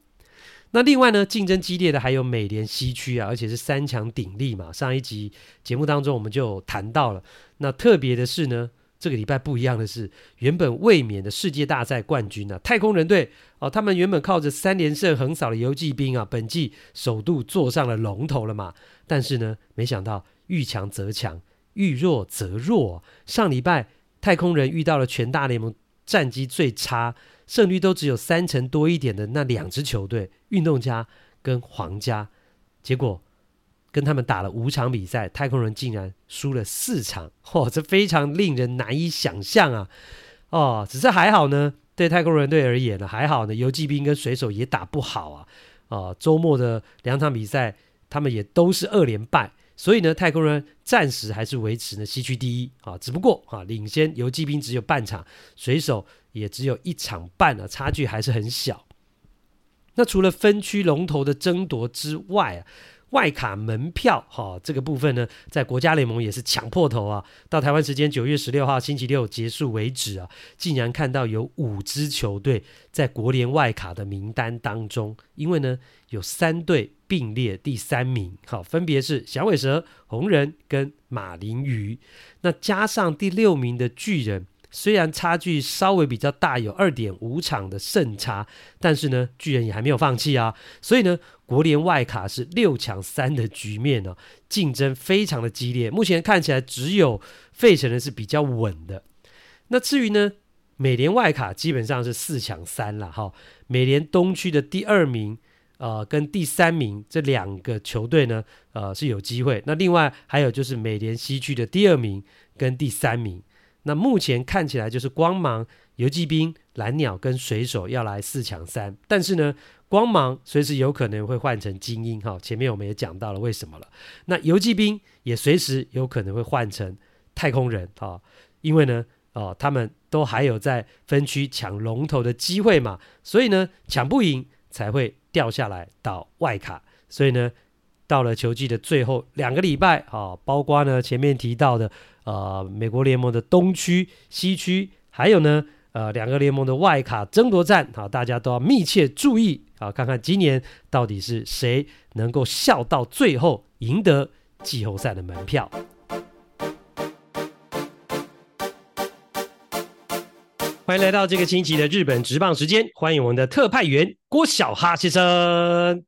那另外呢，竞争激烈的还有美联西区啊，而且是三强鼎立嘛。上一集节目当中我们就谈到了。那特别的是呢，这个礼拜不一样的是，原本卫冕的世界大赛冠军啊，太空人队哦，他们原本靠着三连胜横扫了游骑兵啊，本季首度坐上了龙头了嘛。但是呢，没想到遇强则强，遇弱则弱。上礼拜太空人遇到了全大联盟战绩最差。胜率都只有三成多一点的那两支球队，运动家跟皇家，结果跟他们打了五场比赛，太空人竟然输了四场，嚯，*laughs* 这非常令人难以想象啊！哦，只是还好呢，对太空人队而言呢，还好呢，游骑兵跟水手也打不好啊，哦，周末的两场比赛，他们也都是二连败。所以呢，太空人暂时还是维持呢西区第一啊，只不过啊领先游骑兵只有半场，水手也只有一场半啊，差距还是很小。那除了分区龙头的争夺之外啊，外卡门票，哈、这个部分呢，在国家联盟也是抢破头啊。到台湾时间九月十六号星期六结束为止啊，竟然看到有五支球队在国联外卡的名单当中，因为呢有三队并列第三名，好，分别是响尾蛇、红人跟马林鱼。那加上第六名的巨人。虽然差距稍微比较大，有二点五场的胜差，但是呢，巨人也还没有放弃啊。所以呢，国联外卡是六抢三的局面呢、竞争非常的激烈。目前看起来只有费城人是比较稳的。那至于呢，美联外卡基本上是四抢三了哈。美联东区的第二名，呃，跟第三名这两个球队呢，呃，是有机会。那另外还有就是美联西区的第二名跟第三名。那目前看起来就是光芒、游骑兵、蓝鸟跟水手要来四抢三，但是呢，光芒随时有可能会换成精英哈，前面我们也讲到了为什么了。那游骑兵也随时有可能会换成太空人哈，因为呢，哦，他们都还有在分区抢龙头的机会嘛，所以呢，抢不赢才会掉下来到外卡，所以呢，到了球季的最后两个礼拜啊，包括呢前面提到的。呃，美国联盟的东区、西区，还有呢，呃，两个联盟的外卡争夺战，啊，大家都要密切注意，啊，看看今年到底是谁能够笑到最后，赢得季后赛的门票。欢迎来到这个星期的日本职棒时间，欢迎我们的特派员郭小哈先生。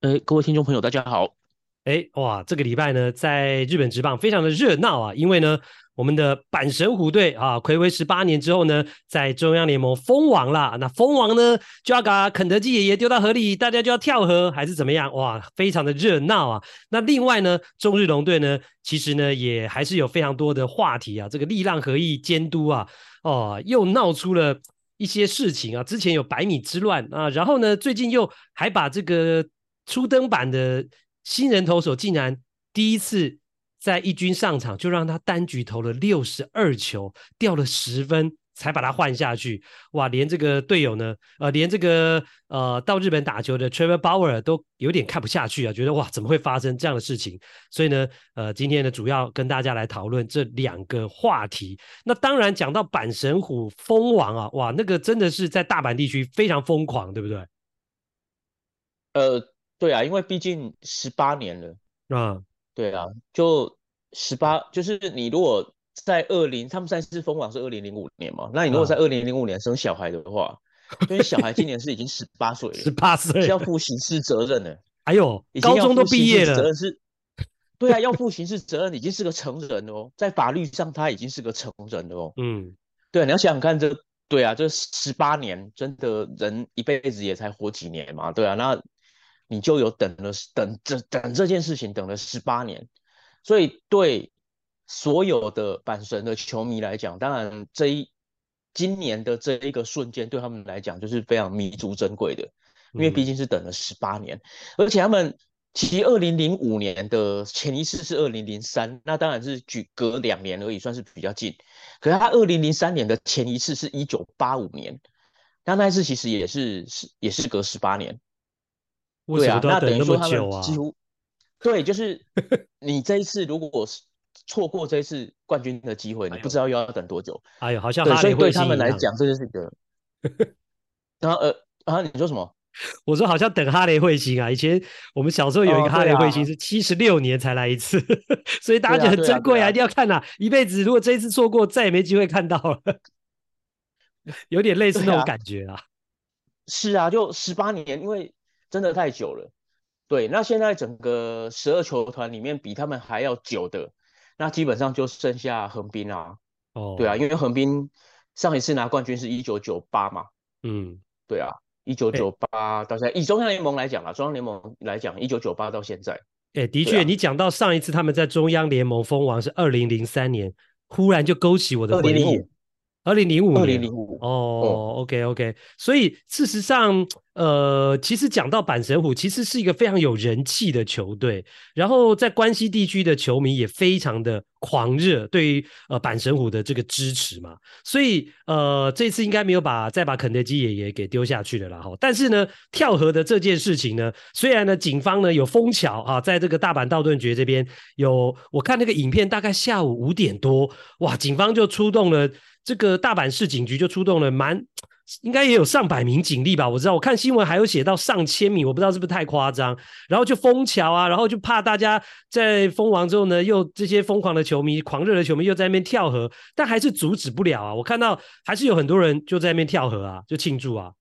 呃，各位听众朋友，大家好。哎，哇，这个礼拜呢，在日本职棒非常的热闹啊，因为呢，我们的阪神虎队啊，睽违十八年之后呢，在中央联盟封王了。那封王呢，就要把肯德基爷爷丢到河里，大家就要跳河，还是怎么样？哇，非常的热闹啊。那另外呢，中日龙队呢，其实呢，也还是有非常多的话题啊。这个力浪合意监督啊，哦，又闹出了一些事情啊。之前有百米之乱啊，然后呢，最近又还把这个初登板的。新人投手竟然第一次在一军上场就让他单局投了六十二球，掉了十分才把他换下去。哇，连这个队友呢，呃，连这个呃到日本打球的 Trevor Bauer 都有点看不下去啊，觉得哇，怎么会发生这样的事情？所以呢，呃，今天呢，主要跟大家来讨论这两个话题。那当然讲到阪神虎蜂王啊，哇，那个真的是在大阪地区非常疯狂，对不对？呃。对啊，因为毕竟十八年了啊，对啊，就十八，就是你如果在二零，他们上次封王是二零零五年嘛，那你如果在二零零五年生小孩的话，因为小孩今年是已经十八岁了，*laughs* 十八岁是要负刑事责任的，哎呦，高中都毕业了，责任是，对啊，要负刑事责任，已经是个成人哦，在法律上他已经是个成人了哦，嗯，对啊，你要想想看这，对啊，这十八年，真的人一辈子也才活几年嘛，对啊，那。你就有等了等这等这件事情等了十八年，所以对所有的阪神的球迷来讲，当然这一今年的这一个瞬间对他们来讲就是非常弥足珍贵的，因为毕竟是等了十八年，而且他们其二零零五年的前一次是二零零三，那当然是距隔两年而已，算是比较近。可是他二零零三年的前一次是一九八五年，那那一次其实也是是也是隔十八年。对啊，那等于说他们几乎，*laughs* 对，就是你这一次如果是错过这一次冠军的机会，你不知道又要等多久。哎呦，好像对，所以对他们来讲，这就是一个。*laughs* 然后呃啊，你说什么？*laughs* 我说好像等哈雷彗星啊！以前我们小时候有一个哈雷彗星是七十六年才来一次，哦啊、所以大家觉得很珍贵啊，一定要看呐、啊！一辈子如果这一次错过，再也没机会看到了，有点类似那种感觉啊。是啊，就十八年，因为。真的太久了，对。那现在整个十二球团里面比他们还要久的，那基本上就剩下横滨啊。哦，对啊，因为横滨上一次拿冠军是一九九八嘛。嗯，对啊，一九九八到现在，欸、以中央联盟来讲啊，中央联盟来讲，一九九八到现在。哎、欸，的确，啊、你讲到上一次他们在中央联盟封王是二零零三年，忽然就勾起我的回忆。二零零五，二零零五。哦，OK OK，所以事实上。呃，其实讲到阪神虎，其实是一个非常有人气的球队，然后在关西地区的球迷也非常的狂热，对于呃阪神虎的这个支持嘛，所以呃这次应该没有把再把肯德基爷爷给丢下去了啦哈。但是呢，跳河的这件事情呢，虽然呢警方呢有封桥啊，在这个大阪道顿堀这边有，我看那个影片，大概下午五点多，哇，警方就出动了，这个大阪市警局就出动了蛮。应该也有上百名警力吧，我知道，我看新闻还有写到上千名，我不知道是不是太夸张。然后就封桥啊，然后就怕大家在封完之后呢，又这些疯狂的球迷、狂热的球迷又在那边跳河，但还是阻止不了啊。我看到还是有很多人就在那边跳河啊，就庆祝啊。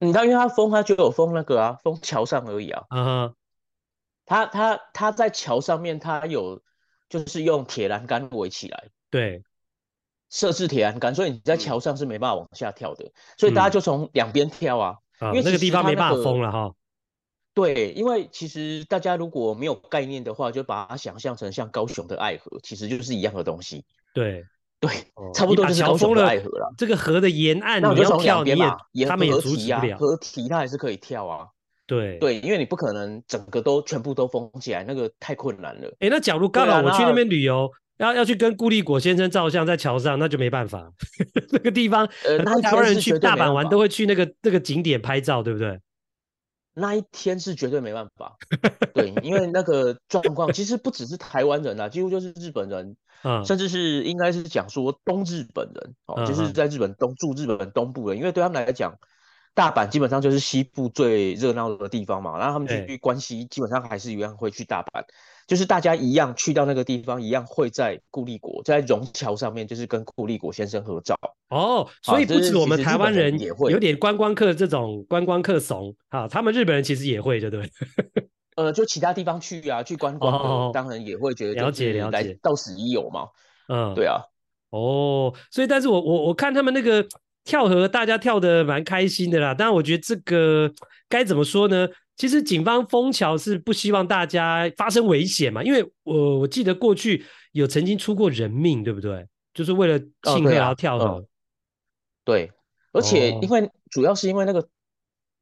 你知道，因为他封，他就有封那个啊，封桥上而已啊。嗯哼，他他他在桥上面，他有就是用铁栏杆围起来。对。设置铁栏杆，所以你在桥上是没办法往下跳的，嗯、所以大家就从两边跳啊，嗯、因为、那个、那个地方没办法封了哈。对，因为其实大家如果没有概念的话，就把它想象成像高雄的爱河，其实就是一样的东西。对对，差不多就是高雄的爱河了。这个河的沿岸你要跳，你也他们也阻止不了。河堤它还是可以跳啊。对对，因为你不可能整个都全部都封起来，那个太困难了。哎，那假如刚好我去那边旅游。要要去跟顾立果先生照相，在桥上，那就没办法。*laughs* 那个地方，呃，台湾人去大阪玩都会去那个那个景点拍照，对不对？*laughs* 那一天是绝对没办法。对，因为那个状况其实不只是台湾人啊，几乎就是日本人，*laughs* 嗯，甚至是应该是讲说东日本人，哦，就是在日本东住日本东部人，因为对他们来讲，大阪基本上就是西部最热闹的地方嘛，然后他们去关西基本上还是一样会去大阪。就是大家一样去到那个地方，一样会在顾立果在榕桥上面，就是跟顾立果先生合照。哦，所以不止我们台湾人也会，有点观光客这种观光客怂啊，他们日本人其实也会，对不对？*laughs* 呃，就其他地方去啊，去观光的，哦、当然也会觉得了解了解，到此一游嘛。嗯，对啊。哦，所以但是我我我看他们那个跳河，大家跳的蛮开心的啦。当然，我觉得这个该怎么说呢？其实警方封桥是不希望大家发生危险嘛，因为我我记得过去有曾经出过人命，对不对？就是为了庆贺然后跳河。哦对，啊嗯、对，而且因为主要是因为那个、哦、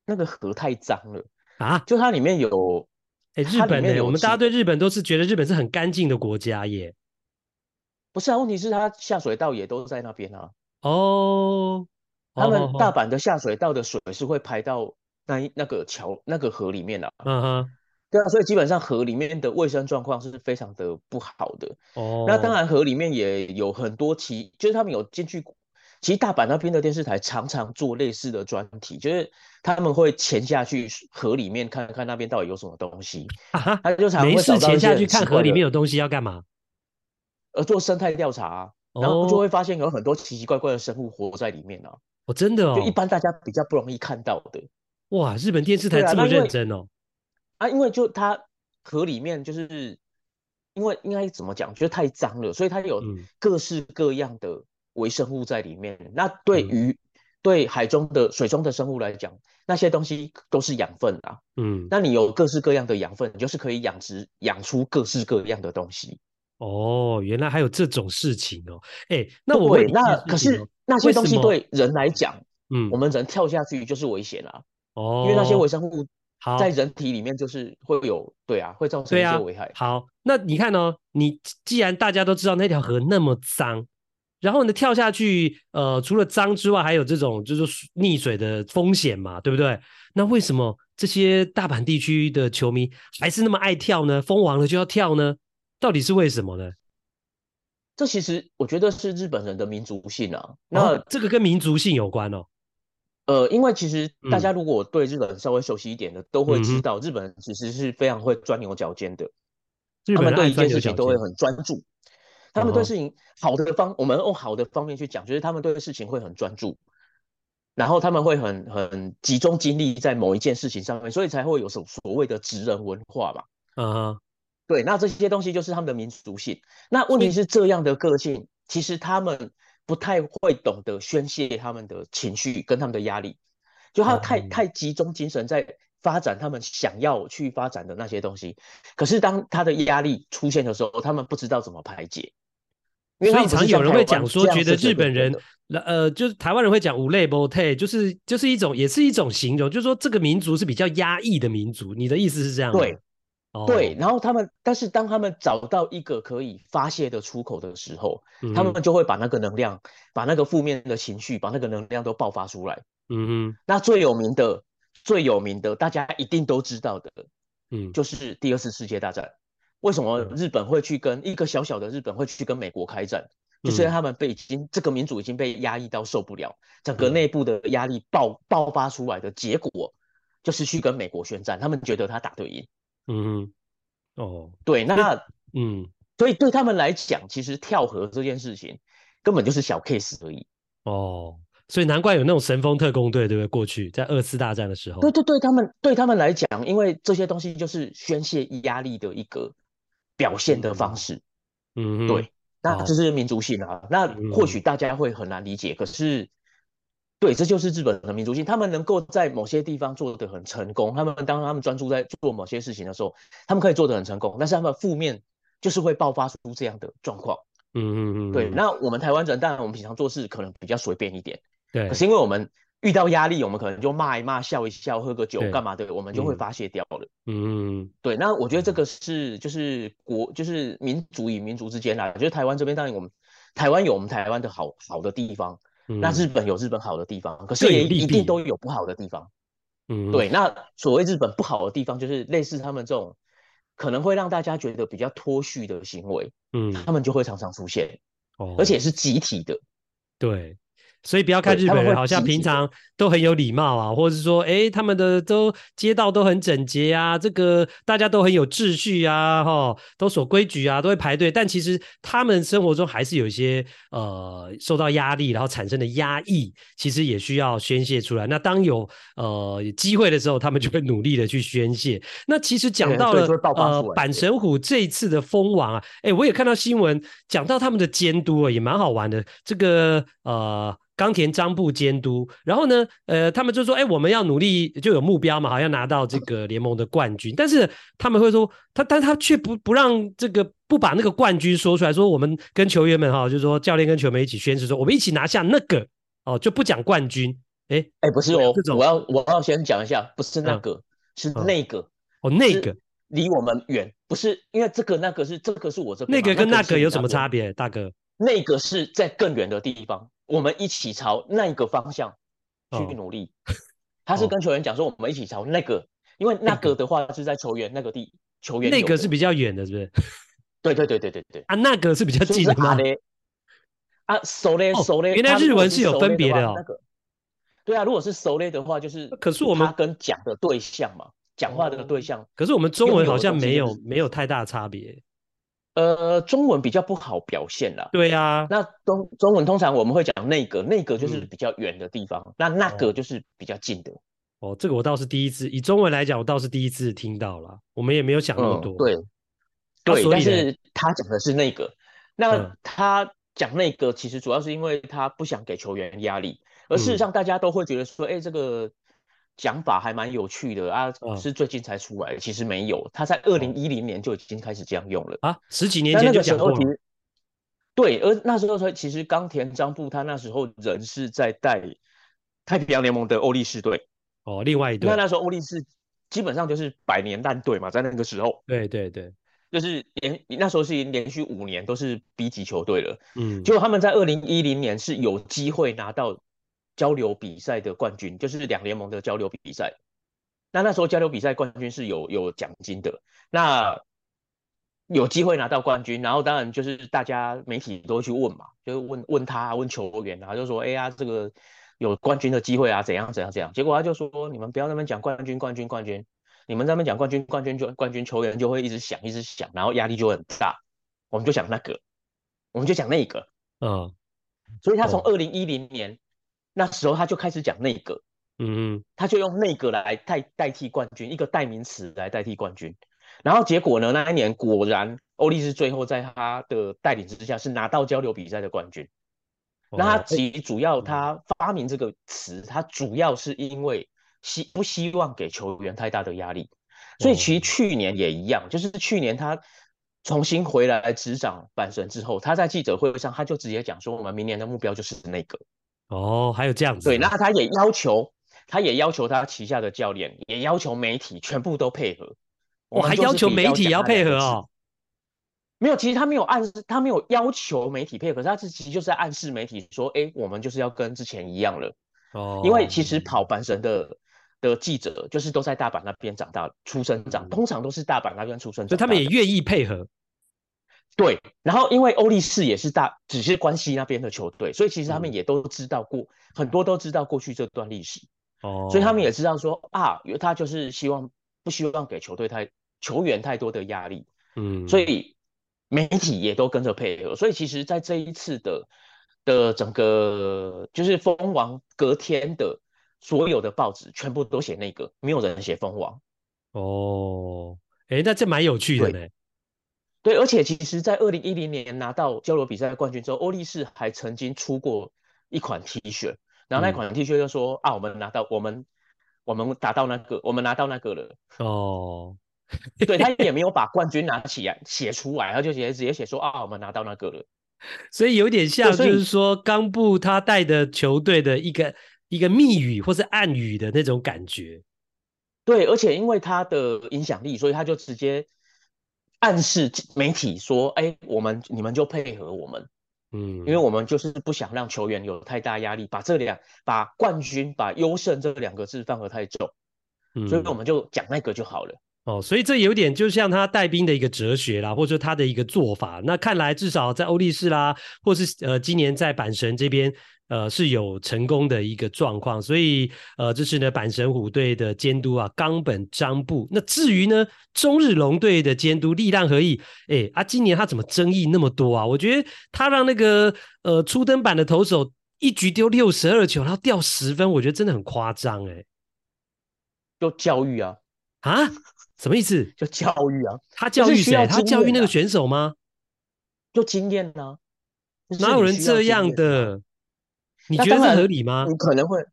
那个河太脏了啊，就它里面有，哎，日本呢，我们大家对日本都是觉得日本是很干净的国家耶。不是啊，问题是它下水道也都在那边啊。哦，他们大阪的下水道的水是会排到。那那个桥那个河里面啊，嗯哼，对啊，所以基本上河里面的卫生状况是非常的不好的。哦，那当然河里面也有很多其，就是他们有进去，其实大阪那边的电视台常常做类似的专题，就是他们会潜下去河里面看看那边到底有什么东西。*laughs* 他就常常会潜下去看河里面有东西要干嘛？呃，做生态调查啊，然后就会发现有很多奇奇怪怪的生物活在里面啊。哦，真的哦，就一般大家比较不容易看到的。哇，日本电视台这么认真哦！啊，因为就它壳里面就是，因为应该怎么讲，就是太脏了，所以它有各式各样的微生物在里面。嗯、那对于、嗯、对海中的水中的生物来讲，那些东西都是养分啊。嗯，那你有各式各样的养分，你就是可以养殖养出各式各样的东西。哦，原来还有这种事情哦！哎，那我问，那可是那些东西对人来讲，嗯，我们人跳下去就是危险啊。哦，因为那些微生物在人体里面就是会有，对啊，会造成一些危害。好，那你看哦，你既然大家都知道那条河那么脏，然后呢跳下去，呃，除了脏之外，还有这种就是溺水的风险嘛，对不对？那为什么这些大阪地区的球迷还是那么爱跳呢？封王了就要跳呢？到底是为什么呢？这其实我觉得是日本人的民族性啊。那、哦、这个跟民族性有关哦。呃，因为其实大家如果对日本稍微熟悉一点的，嗯、都会知道日本人其实是非常会钻牛角尖的。他们对一件事情都会很专注。他们对事情好的方，我们用好的方面去讲，就是他们对事情会很专注，然后他们会很很集中精力在某一件事情上面，所以才会有所所谓的职人文化嘛。嗯哼，对，那这些东西就是他们的民族性。那问题是这样的个性，其实他们。不太会懂得宣泄他们的情绪跟他们的压力，就他太太集中精神在发展他们想要去发展的那些东西。可是当他的压力出现的时候，他们不知道怎么排解。所以常有人会讲说，觉得日本人，呃，就是台湾人会讲五类不退，就是就是一种，也是一种形容，就是说这个民族是比较压抑的民族。你的意思是这样吗？对，哦、对。然后他们，但是当他们找到一个可以发泄的出口的时候，嗯、他们就会把那个能量，把那个负面的情绪，把那个能量都爆发出来。嗯哼。那最有名的、最有名的，大家一定都知道的，嗯，就是第二次世界大战。为什么日本会去跟一个小小的日本会去跟美国开战？嗯、就是他们被已经这个民主已经被压抑到受不了，整个内部的压力爆爆发出来的结果，就是去跟美国宣战。他们觉得他打对赢。嗯，哦，对，那嗯，所以对他们来讲，其实跳河这件事情根本就是小 case 而已。哦，所以难怪有那种神风特攻队，对不对？过去在二次大战的时候，对对对，他们对他们来讲，因为这些东西就是宣泄压力的一个。表现的方式，嗯，对，那这是民族性啊。哦、那或许大家会很难理解，嗯、可是，对，这就是日本的民族性。他们能够在某些地方做得很成功，他们当他们专注在做某些事情的时候，他们可以做得很成功。但是他们负面就是会爆发出这样的状况。嗯嗯嗯，对。那我们台湾人，当然我们平常做事可能比较随便一点，对。可是因为我们。遇到压力，我们可能就骂一骂、笑一笑、喝个酒，干嘛的，我们就会发泄掉了。嗯，对。那我觉得这个是就是国就是民族与民族之间啊，就是台湾这边当然我们台湾有我们台湾的好好的地方，嗯、那日本有日本好的地方，可是也一定都有不好的地方。嗯，对。那所谓日本不好的地方，就是类似他们这种可能会让大家觉得比较脱序的行为，嗯，他们就会常常出现，哦，而且是集体的，对。所以不要看日本人好像平常都很有礼貌啊，或者是说，哎、欸，他们的都街道都很整洁啊，这个大家都很有秩序啊，哈，都守规矩啊，都会排队。但其实他们生活中还是有一些呃受到压力，然后产生的压抑，其实也需要宣泄出来。那当有呃机会的时候，他们就会努力的去宣泄。那其实讲到了呃阪神虎这一次的封王啊，哎、欸，我也看到新闻讲到他们的监督啊，也蛮好玩的。这个呃。冈田张布监督，然后呢，呃，他们就说，哎，我们要努力，就有目标嘛，好像拿到这个联盟的冠军。但是他们会说，他，但他却不不让这个不把那个冠军说出来，说我们跟球员们哈，就是说教练跟球员一起宣誓说，我们一起拿下那个哦，就不讲冠军。哎哎，不是哦，我要我要先讲一下，不是那个，嗯、是那个哦，那个离我们远，不是因为这个那个是这个是我这个那个跟那个有什么差别，大哥？那个是在更远的地方。我们一起朝那个方向去努力。Oh. 他是跟球员讲说，我们一起朝那个，哦、因为那个的话是在球员那个地，球员那个是比较远的，是不是？对对对对对对。啊，那个是比较近的吗？啊，熟嘞熟嘞。原来日文是有分别的哦。那个，对啊，如果是熟嘞的话，就是可是我们跟讲的对象嘛，讲话的对象。可是我们中文好像没有没有太大差别。呃，中文比较不好表现啦。对啊，那中中文通常我们会讲内阁，内阁就是比较远的地方，嗯、那那个就是比较近的。哦，这个我倒是第一次，以中文来讲，我倒是第一次听到了。我们也没有想那么多。嗯、对，对，但是他讲的是那个，那他讲那个其实主要是因为他不想给球员压力，而事实上大家都会觉得说，哎、嗯，这个。讲法还蛮有趣的啊，是最近才出来的，哦、其实没有，他在二零一零年就已经开始这样用了啊，十几年前就讲过了。对，而那时候说，其实冈田张布他那时候人是在带太平洋联盟的欧力士队哦，另外一队。那那时候欧力士基本上就是百年烂队嘛，在那个时候。对对对，就是连那时候是连续五年都是 B 级球队了，嗯，结果他们在二零一零年是有机会拿到。交流比赛的冠军就是两联盟的交流比赛，那那时候交流比赛冠军是有有奖金的，那有机会拿到冠军，然后当然就是大家媒体都去问嘛，就是问问他问球员啊，就说哎呀这个有冠军的机会啊，怎样怎样怎样，结果他就说你们不要那么讲冠军冠军冠军，你们那么讲冠军冠军就冠军球员就会一直想一直想，然后压力就很大，我们就讲那个，我们就讲那个，嗯，所以他从二零一零年。那时候他就开始讲那个，嗯嗯，他就用那个来代代替冠军，一个代名词来代替冠军。然后结果呢，那一年果然欧力士最后在他的带领之下是拿到交流比赛的冠军。哦、那他其主要他发明这个词，他主要是因为希不希望给球员太大的压力。所以其实去年也一样，就是去年他重新回来执掌阪神之后，他在记者会上他就直接讲说，我们明年的目标就是那个。哦，还有这样子。对，那他也要求，他也要求他旗下的教练，也要求媒体全部都配合。我还要求媒体也要配合哦。没有，其实他没有暗示，他没有要求媒体配合，他是其实就是在暗示媒体说，哎，我们就是要跟之前一样了。哦。因为其实跑阪神的的记者，就是都在大阪那边长大、出生长，通常都是大阪那边出生长，所以他们也愿意配合。对，然后因为欧力士也是大，只是关西那边的球队，所以其实他们也都知道过，很多都知道过去这段历史。哦。所以他们也知道说啊，他就是希望不希望给球队太球员太多的压力。嗯。所以。媒体也都跟着配合，所以其实，在这一次的的整个就是封王隔天的所有的报纸全部都写那个，没有人写封王。哦，哎，那这蛮有趣的呢。对，而且其实，在二零一零年拿到交流比赛冠军之后，欧力士还曾经出过一款 T 恤，然后那款 T 恤就说、嗯、啊，我们拿到，我们我们达到那个，我们拿到那个了。哦。对，他也没有 *laughs* 把冠军拿起来写出来，他就直接直接写说啊，我们拿到那个了，所以有点像就是说冈布他带的球队的一个一个密语或是暗语的那种感觉。对，而且因为他的影响力，所以他就直接暗示媒体说，哎，我们你们就配合我们，嗯，因为我们就是不想让球员有太大压力，把这两把冠军把优胜这两个字放得太重，嗯，所以我们就讲那个就好了。哦，所以这有点就像他带兵的一个哲学啦，或者说他的一个做法。那看来至少在欧力士啦，或是呃今年在阪神这边，呃是有成功的一个状况。所以呃这是呢阪神虎队的监督啊冈本张布。那至于呢中日龙队的监督力浪和逸，哎啊今年他怎么争议那么多啊？我觉得他让那个呃初登板的投手一局丢六十二球，然后掉十分，我觉得真的很夸张哎。就教育啊啊！什么意思？就教育啊，他教育谁？他教育那个选手吗？就经验呢？哪有人这样的？你觉得这合理吗？你可能会，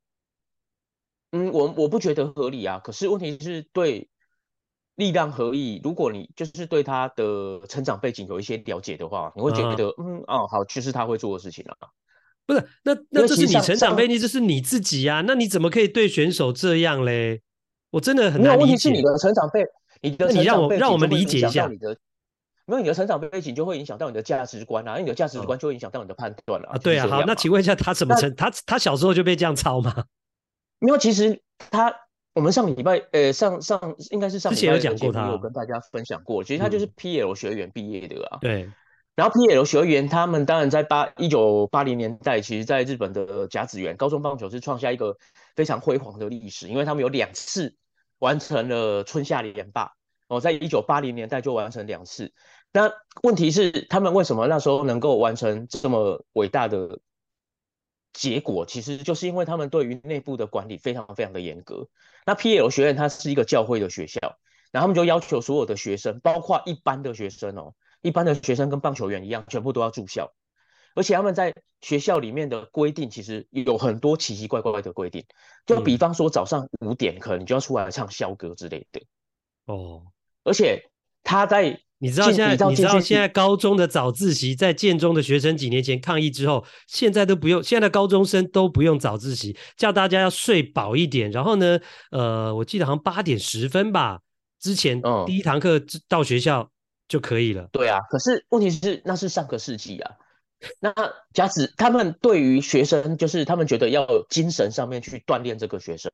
嗯，我我不觉得合理啊。可是问题是对力量合意，如果你就是对他的成长背景有一些了解的话，你会觉得，嗯，哦，好，其实他会做的事情啊。不是，那那这是你成长背景，这是你自己呀。那你怎么可以对选手这样嘞？我真的很难理解。问题是你的成长背，你的成长背景让我们理解一下你的。没有你的成长背景就会影响到你的价值观啊，你的价值观就会影响到你的判断了啊。对啊，好，那请问一下，他怎么成？他他小时候就被这样操吗？*laughs* 因为其实他，我们上礼拜，呃，上上应该是上礼拜有讲过他，有跟大家分享过。其实他就是 PL 学员毕业的啊。对。然后 PL 学员他们当然在八一九八零年代，其实在日本的甲子园高中棒球是创下一个非常辉煌的历史，因为他们有两次。完成了春夏连霸哦，在一九八零年代就完成两次。那问题是，他们为什么那时候能够完成这么伟大的结果？其实就是因为他们对于内部的管理非常非常的严格。那 PL 学院它是一个教会的学校，然后他们就要求所有的学生，包括一般的学生哦，一般的学生跟棒球员一样，全部都要住校。而且他们在学校里面的规定，其实有很多奇奇怪怪的规定。就比方说，早上五点可能你就要出来唱校歌之类的。哦，而且他在你知道现在你知道现在高中的早自习，在建中的学生几年前抗议之后，现在都不用，现在的高中生都不用早自习，叫大家要睡饱一点。然后呢，呃，我记得好像八点十分吧，之前第一堂课到学校就可以了。对啊，可是问题是那是上个世纪啊。那假使他们对于学生，就是他们觉得要有精神上面去锻炼这个学生，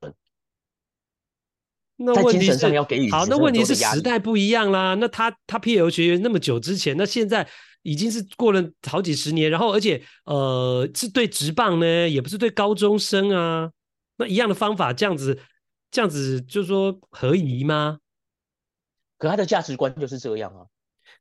那问题是好，那问题是时代不一样啦。那他他 PL 学员那么久之前，那现在已经是过了好几十年，然后而且呃是对职棒呢，也不是对高中生啊，那一样的方法，这样子这样子就是说合宜吗？可他的价值观就是这样啊。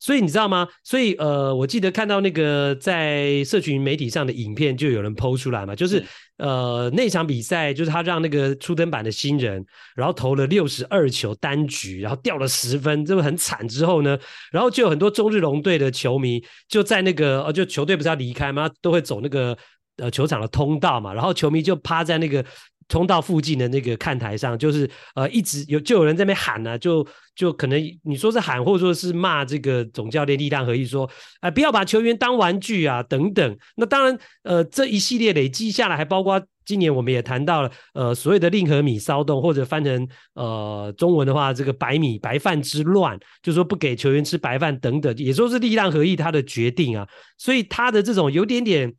所以你知道吗？所以呃，我记得看到那个在社群媒体上的影片，就有人 PO 出来嘛，就是呃那场比赛，就是他让那个初登板的新人，然后投了六十二球单局，然后掉了十分，这个很惨。之后呢，然后就有很多中日龙队的球迷就在那个呃，就球队不是要离开吗？都会走那个呃球场的通道嘛，然后球迷就趴在那个冲到附近的那个看台上，就是呃一直有就有人在那边喊呢、啊，就就可能你说是喊，或者说是骂这个总教练力量合一说，哎、不要把球员当玩具啊等等。那当然，呃这一系列累积下来，还包括今年我们也谈到了，呃所谓的令和米骚动，或者翻成呃中文的话，这个白米白饭之乱，就是说不给球员吃白饭等等，也说是力量合一他的决定啊。所以他的这种有点点。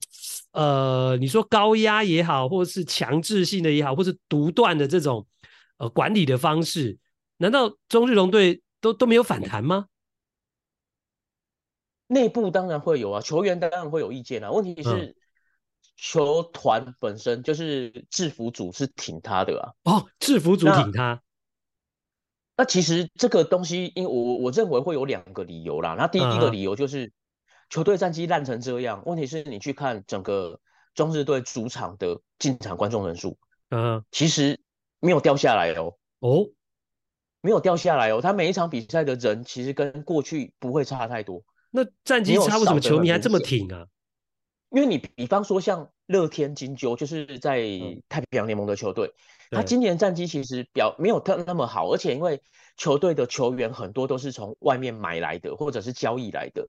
呃，你说高压也好，或是强制性的也好，或是独断的这种呃管理的方式，难道中日龙队都都没有反弹吗？内部当然会有啊，球员当然会有意见啊。问题是，嗯、球团本身就是制服组是挺他的啊。哦，制服组挺他。那，那其实这个东西，因为我我认为会有两个理由啦。那第一个理由就是。嗯球队战绩烂成这样，问题是你去看整个中日队主场的进场观众人数，嗯，其实没有掉下来哦，哦，没有掉下来哦，他每一场比赛的人其实跟过去不会差太多。那战绩差，为什么球迷还这么挺啊？因为你比方说像乐天金鹫，就是在太平洋联盟的球队，他今年战绩其实表没有特那么好，而且因为球队的球员很多都是从外面买来的，或者是交易来的。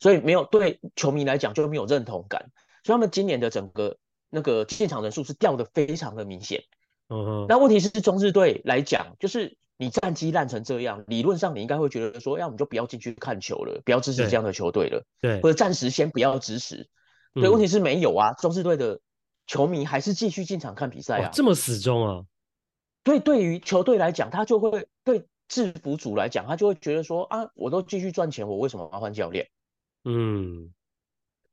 所以没有对球迷来讲就没有认同感，所以他们今年的整个那个现场人数是掉的非常的明显。嗯哼。那问题是中日队来讲，就是你战绩烂成这样，理论上你应该会觉得说，要么就不要进去看球了，不要支持这样的球队了，对，或者暂时先不要支持。对，问题是没有啊，中日队的球迷还是继续进场看比赛啊，这么死忠啊。所以，对于球队来讲，他就会对制服组来讲，他就会觉得说啊，我都继续赚钱，我为什么要换教练？嗯，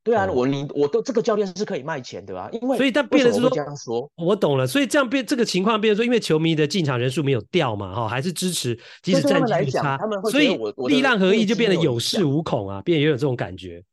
对啊，我你我都这个教练是可以卖钱的啊，因为所以但变的是说，说，我懂了，所以这样变这个情况变成说，因为球迷的进场人数没有掉嘛，哈，还是支持，即使战绩差，所以力量合一就变得有恃无恐啊，变得也有这种感觉。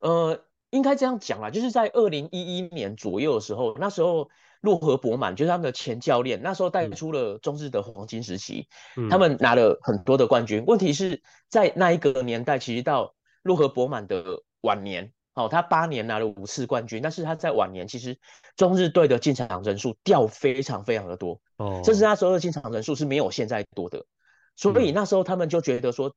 呃，应该这样讲啦，就是在二零一一年左右的时候，那时候洛河博满就是他们的前教练，那时候带出了中日的黄金时期，嗯，他们拿了很多的冠军。问题是在那一个年代，其实到洛河博满的晚年，哦，他八年拿了五次冠军，但是他在晚年其实中日队的进场人数掉非常非常的多，哦，甚至那时候的进场人数是没有现在多的，所以那时候他们就觉得说，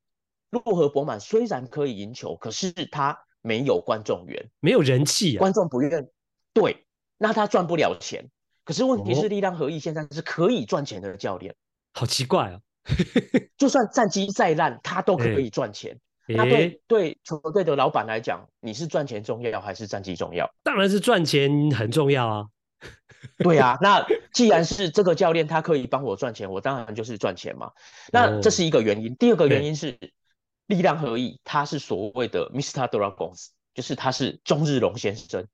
洛河博满虽然可以赢球，可是他没有观众缘，没有人气啊，观众不愿，对，那他赚不了钱。可是问题是，力量合一现在是可以赚钱的教练，好奇怪啊，*laughs* 就算战绩再烂，他都可以赚钱。那对对球队的老板来讲，你是赚钱重要还是战绩重要？当然是赚钱很重要啊。对啊，*laughs* 那既然是这个教练，他可以帮我赚钱，我当然就是赚钱嘛。那这是一个原因。第二个原因是力量合一，他是所谓的 Mr. Dragons，就是他是中日龙先生。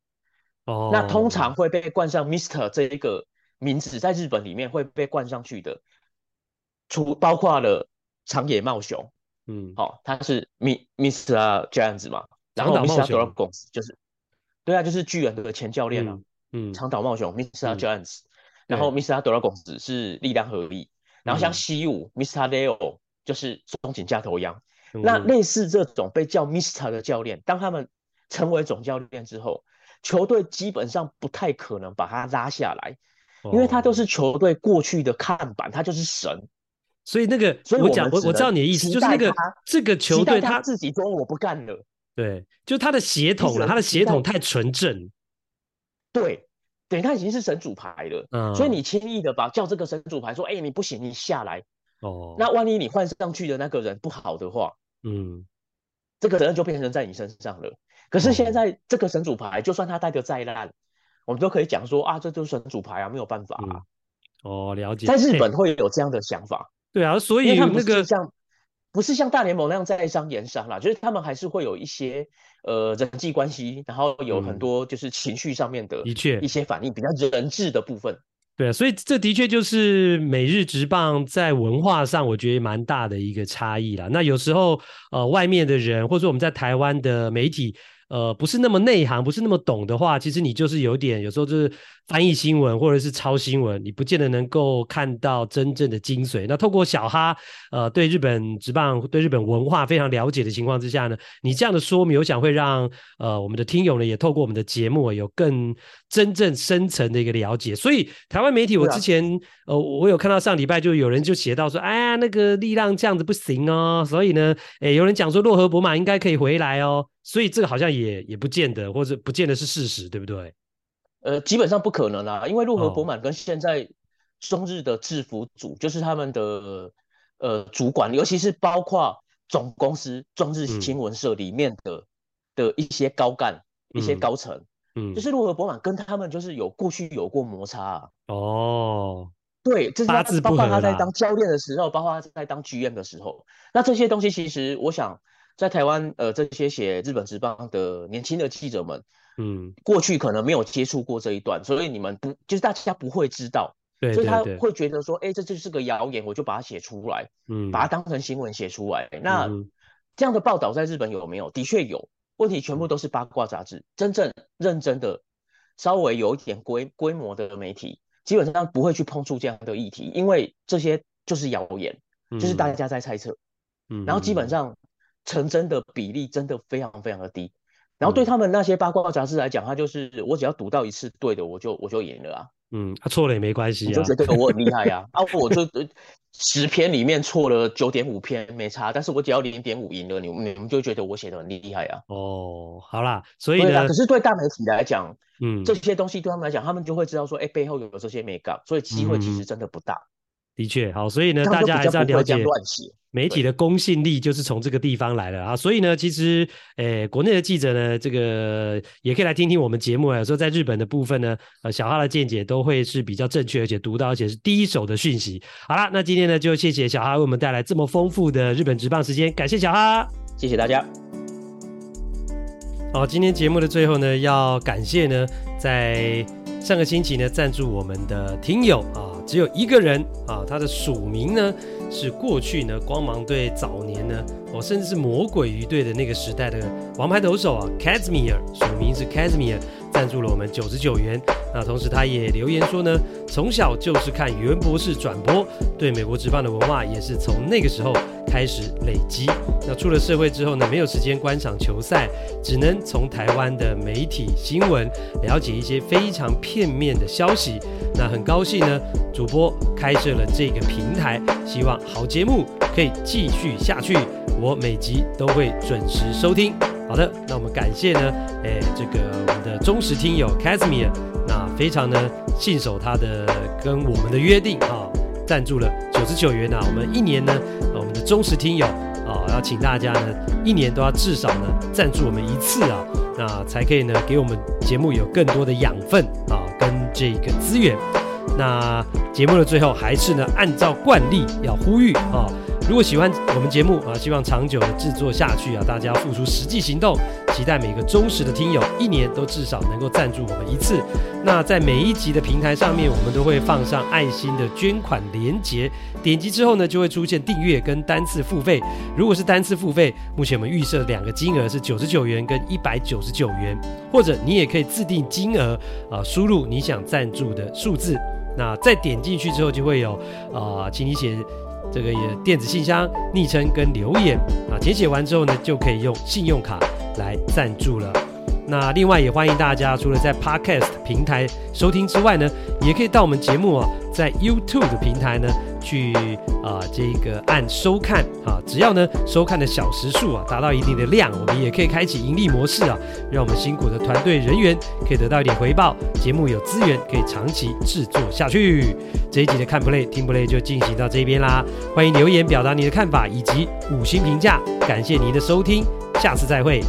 哦。那通常会被冠上 Mr. 这一个名字，在日本里面会被冠上去的，除包括了长野茂雄。嗯，好、哦，他是 Mr. Giants 嘛，然后 Mr. Dragons 就是，对啊，就是巨人的前教练啊，嗯，长岛茂雄 Mr. Giants，然后 Mr. Dragons 是力量合一，嗯、然后像西武 Mr. Leo 就是松井加头羊、嗯，那类似这种被叫 Mr. 的教练，当他们成为总教练之后，球队基本上不太可能把他拉下来，哦、因为他都是球队过去的看板，他就是神。所以那个，所以我讲我我知道你的意思，就是那个这个球队他自己说我不干了，对，就他的血统了，他的血统太纯正，对，对，他已经是神主牌了，嗯，所以你轻易的把叫这个神主牌说，哎、欸，你不行，你下来，哦，那万一你换上去的那个人不好的话，嗯，这个责任就变成在你身上了。可是现在这个神主牌，就算他带的再烂，我们都可以讲说啊，这就是神主牌啊，没有办法啊，嗯、哦，了解，在日本会有这样的想法。对啊，所以那个像不是像大联盟那样在商言商啦，就是他们还是会有一些呃人际关系，然后有很多就是情绪上面的的确一些反应，比较人质的部分。对啊，所以这的确就是美日职棒在文化上，我觉得蛮大的一个差异啦。那有时候呃外面的人，或者说我们在台湾的媒体。呃不是那么内行，不是那么懂的话，其实你就是有点有时候就是翻译新闻或者是抄新闻，你不见得能够看到真正的精髓。那透过小哈呃对日本职棒、对日本文化非常了解的情况之下呢，你这样的说明，我想会让呃我们的听友呢也透过我们的节目有更真正深层的一个了解。所以台湾媒体，我之前、啊、呃我有看到上礼拜就有人就写到说，哎呀那个力量这样子不行哦，所以呢，哎有人讲说洛河伯马应该可以回来哦。所以这个好像也也不见得，或者不见得是事实，对不对？呃，基本上不可能啦，因为洛河博满跟现在中日的制服组，哦、就是他们的呃主管，尤其是包括总公司中日新闻社里面的、嗯、的一些高干、一些高层，嗯，就是洛河博满跟他们就是有过去有过摩擦啊。哦，对，这是他包括他在当教练的时候，包括他在当 GM 的时候，那这些东西其实我想。在台湾，呃，这些写日本职棒的年轻的记者们，嗯，过去可能没有接触过这一段，所以你们不，就是大家不会知道，对，对，对，所以他会觉得说，哎，这就是个谣言，我就把它写出来，嗯，把它当成新闻写出来。那、嗯、这样的报道在日本有没有？的确有，问题全部都是八卦杂志，真正认真的、稍微有一点规规模的媒体，基本上不会去碰触这样的议题，因为这些就是谣言，就是大家在猜测，嗯，然后基本上。成真的比例真的非常非常的低，然后对他们那些八卦杂志来讲，他就是我只要读到一次对的，我就我就赢了啊。嗯，他错了也没关系啊，就觉得我很厉害呀。啊，我就 *laughs* 十篇里面错了九点五篇没差，但是我只要零点五赢了，你你们就觉得我写的很厉害啊。哦，好啦，所以呢，可是对大媒体来讲，嗯，这些东西对他们来讲，他们就会知道说，哎，背后有这些美感，所以机会其实真的不大。嗯的确，好，所以呢，大家还是要了解媒体的公信力，就是从这个地方来了啊。所以呢，其实，诶，国内的记者呢，这个也可以来听听我们节目啊。有时候在日本的部分呢，呃，小哈的见解都会是比较正确，而且独到，而且是第一手的讯息。好啦，那今天呢，就谢谢小哈为我们带来这么丰富的日本职棒时间，感谢小哈，谢谢大家。好，今天节目的最后呢，要感谢呢，在上个星期呢，赞助我们的听友啊。只有一个人啊，他的署名呢是过去呢光芒队早年呢，哦，甚至是魔鬼鱼队的那个时代的王牌投手啊，Kazmir，署名是 Kazmir，赞助了我们九十九元。那同时他也留言说呢，从小就是看袁博士转播，对美国职棒的文化也是从那个时候开始累积。那出了社会之后呢，没有时间观赏球赛，只能从台湾的媒体新闻了解一些非常片面的消息。那很高兴呢，主播开设了这个平台，希望好节目可以继续下去，我每集都会准时收听。好的，那我们感谢呢，哎，这个我们的忠实听友 Casimir，那非常呢信守他的跟我们的约定啊，赞助了九十九元啊，我们一年呢，忠实听友啊，要请大家呢一年都要至少呢赞助我们一次啊，那才可以呢给我们节目有更多的养分啊，跟这个资源。那节目的最后还是呢按照惯例要呼吁啊。如果喜欢我们节目啊，希望长久的制作下去啊，大家付出实际行动。期待每个忠实的听友一年都至少能够赞助我们一次。那在每一集的平台上面，我们都会放上爱心的捐款连结，点击之后呢，就会出现订阅跟单次付费。如果是单次付费，目前我们预设两个金额是九十九元跟一百九十九元，或者你也可以自定金额啊，输入你想赞助的数字。那再点进去之后，就会有啊，请你写。这个也电子信箱、昵称跟留言啊，填写完之后呢，就可以用信用卡来赞助了。那另外也欢迎大家，除了在 Podcast 平台收听之外呢，也可以到我们节目啊，在 YouTube 的平台呢。去啊，这个按收看啊，只要呢收看的小时数啊达到一定的量，我们也可以开启盈利模式啊，让我们辛苦的团队人员可以得到一点回报，节目有资源可以长期制作下去。这一集的看 play 听 play 就进行到这边啦，欢迎留言表达你的看法以及五星评价，感谢您的收听，下次再会。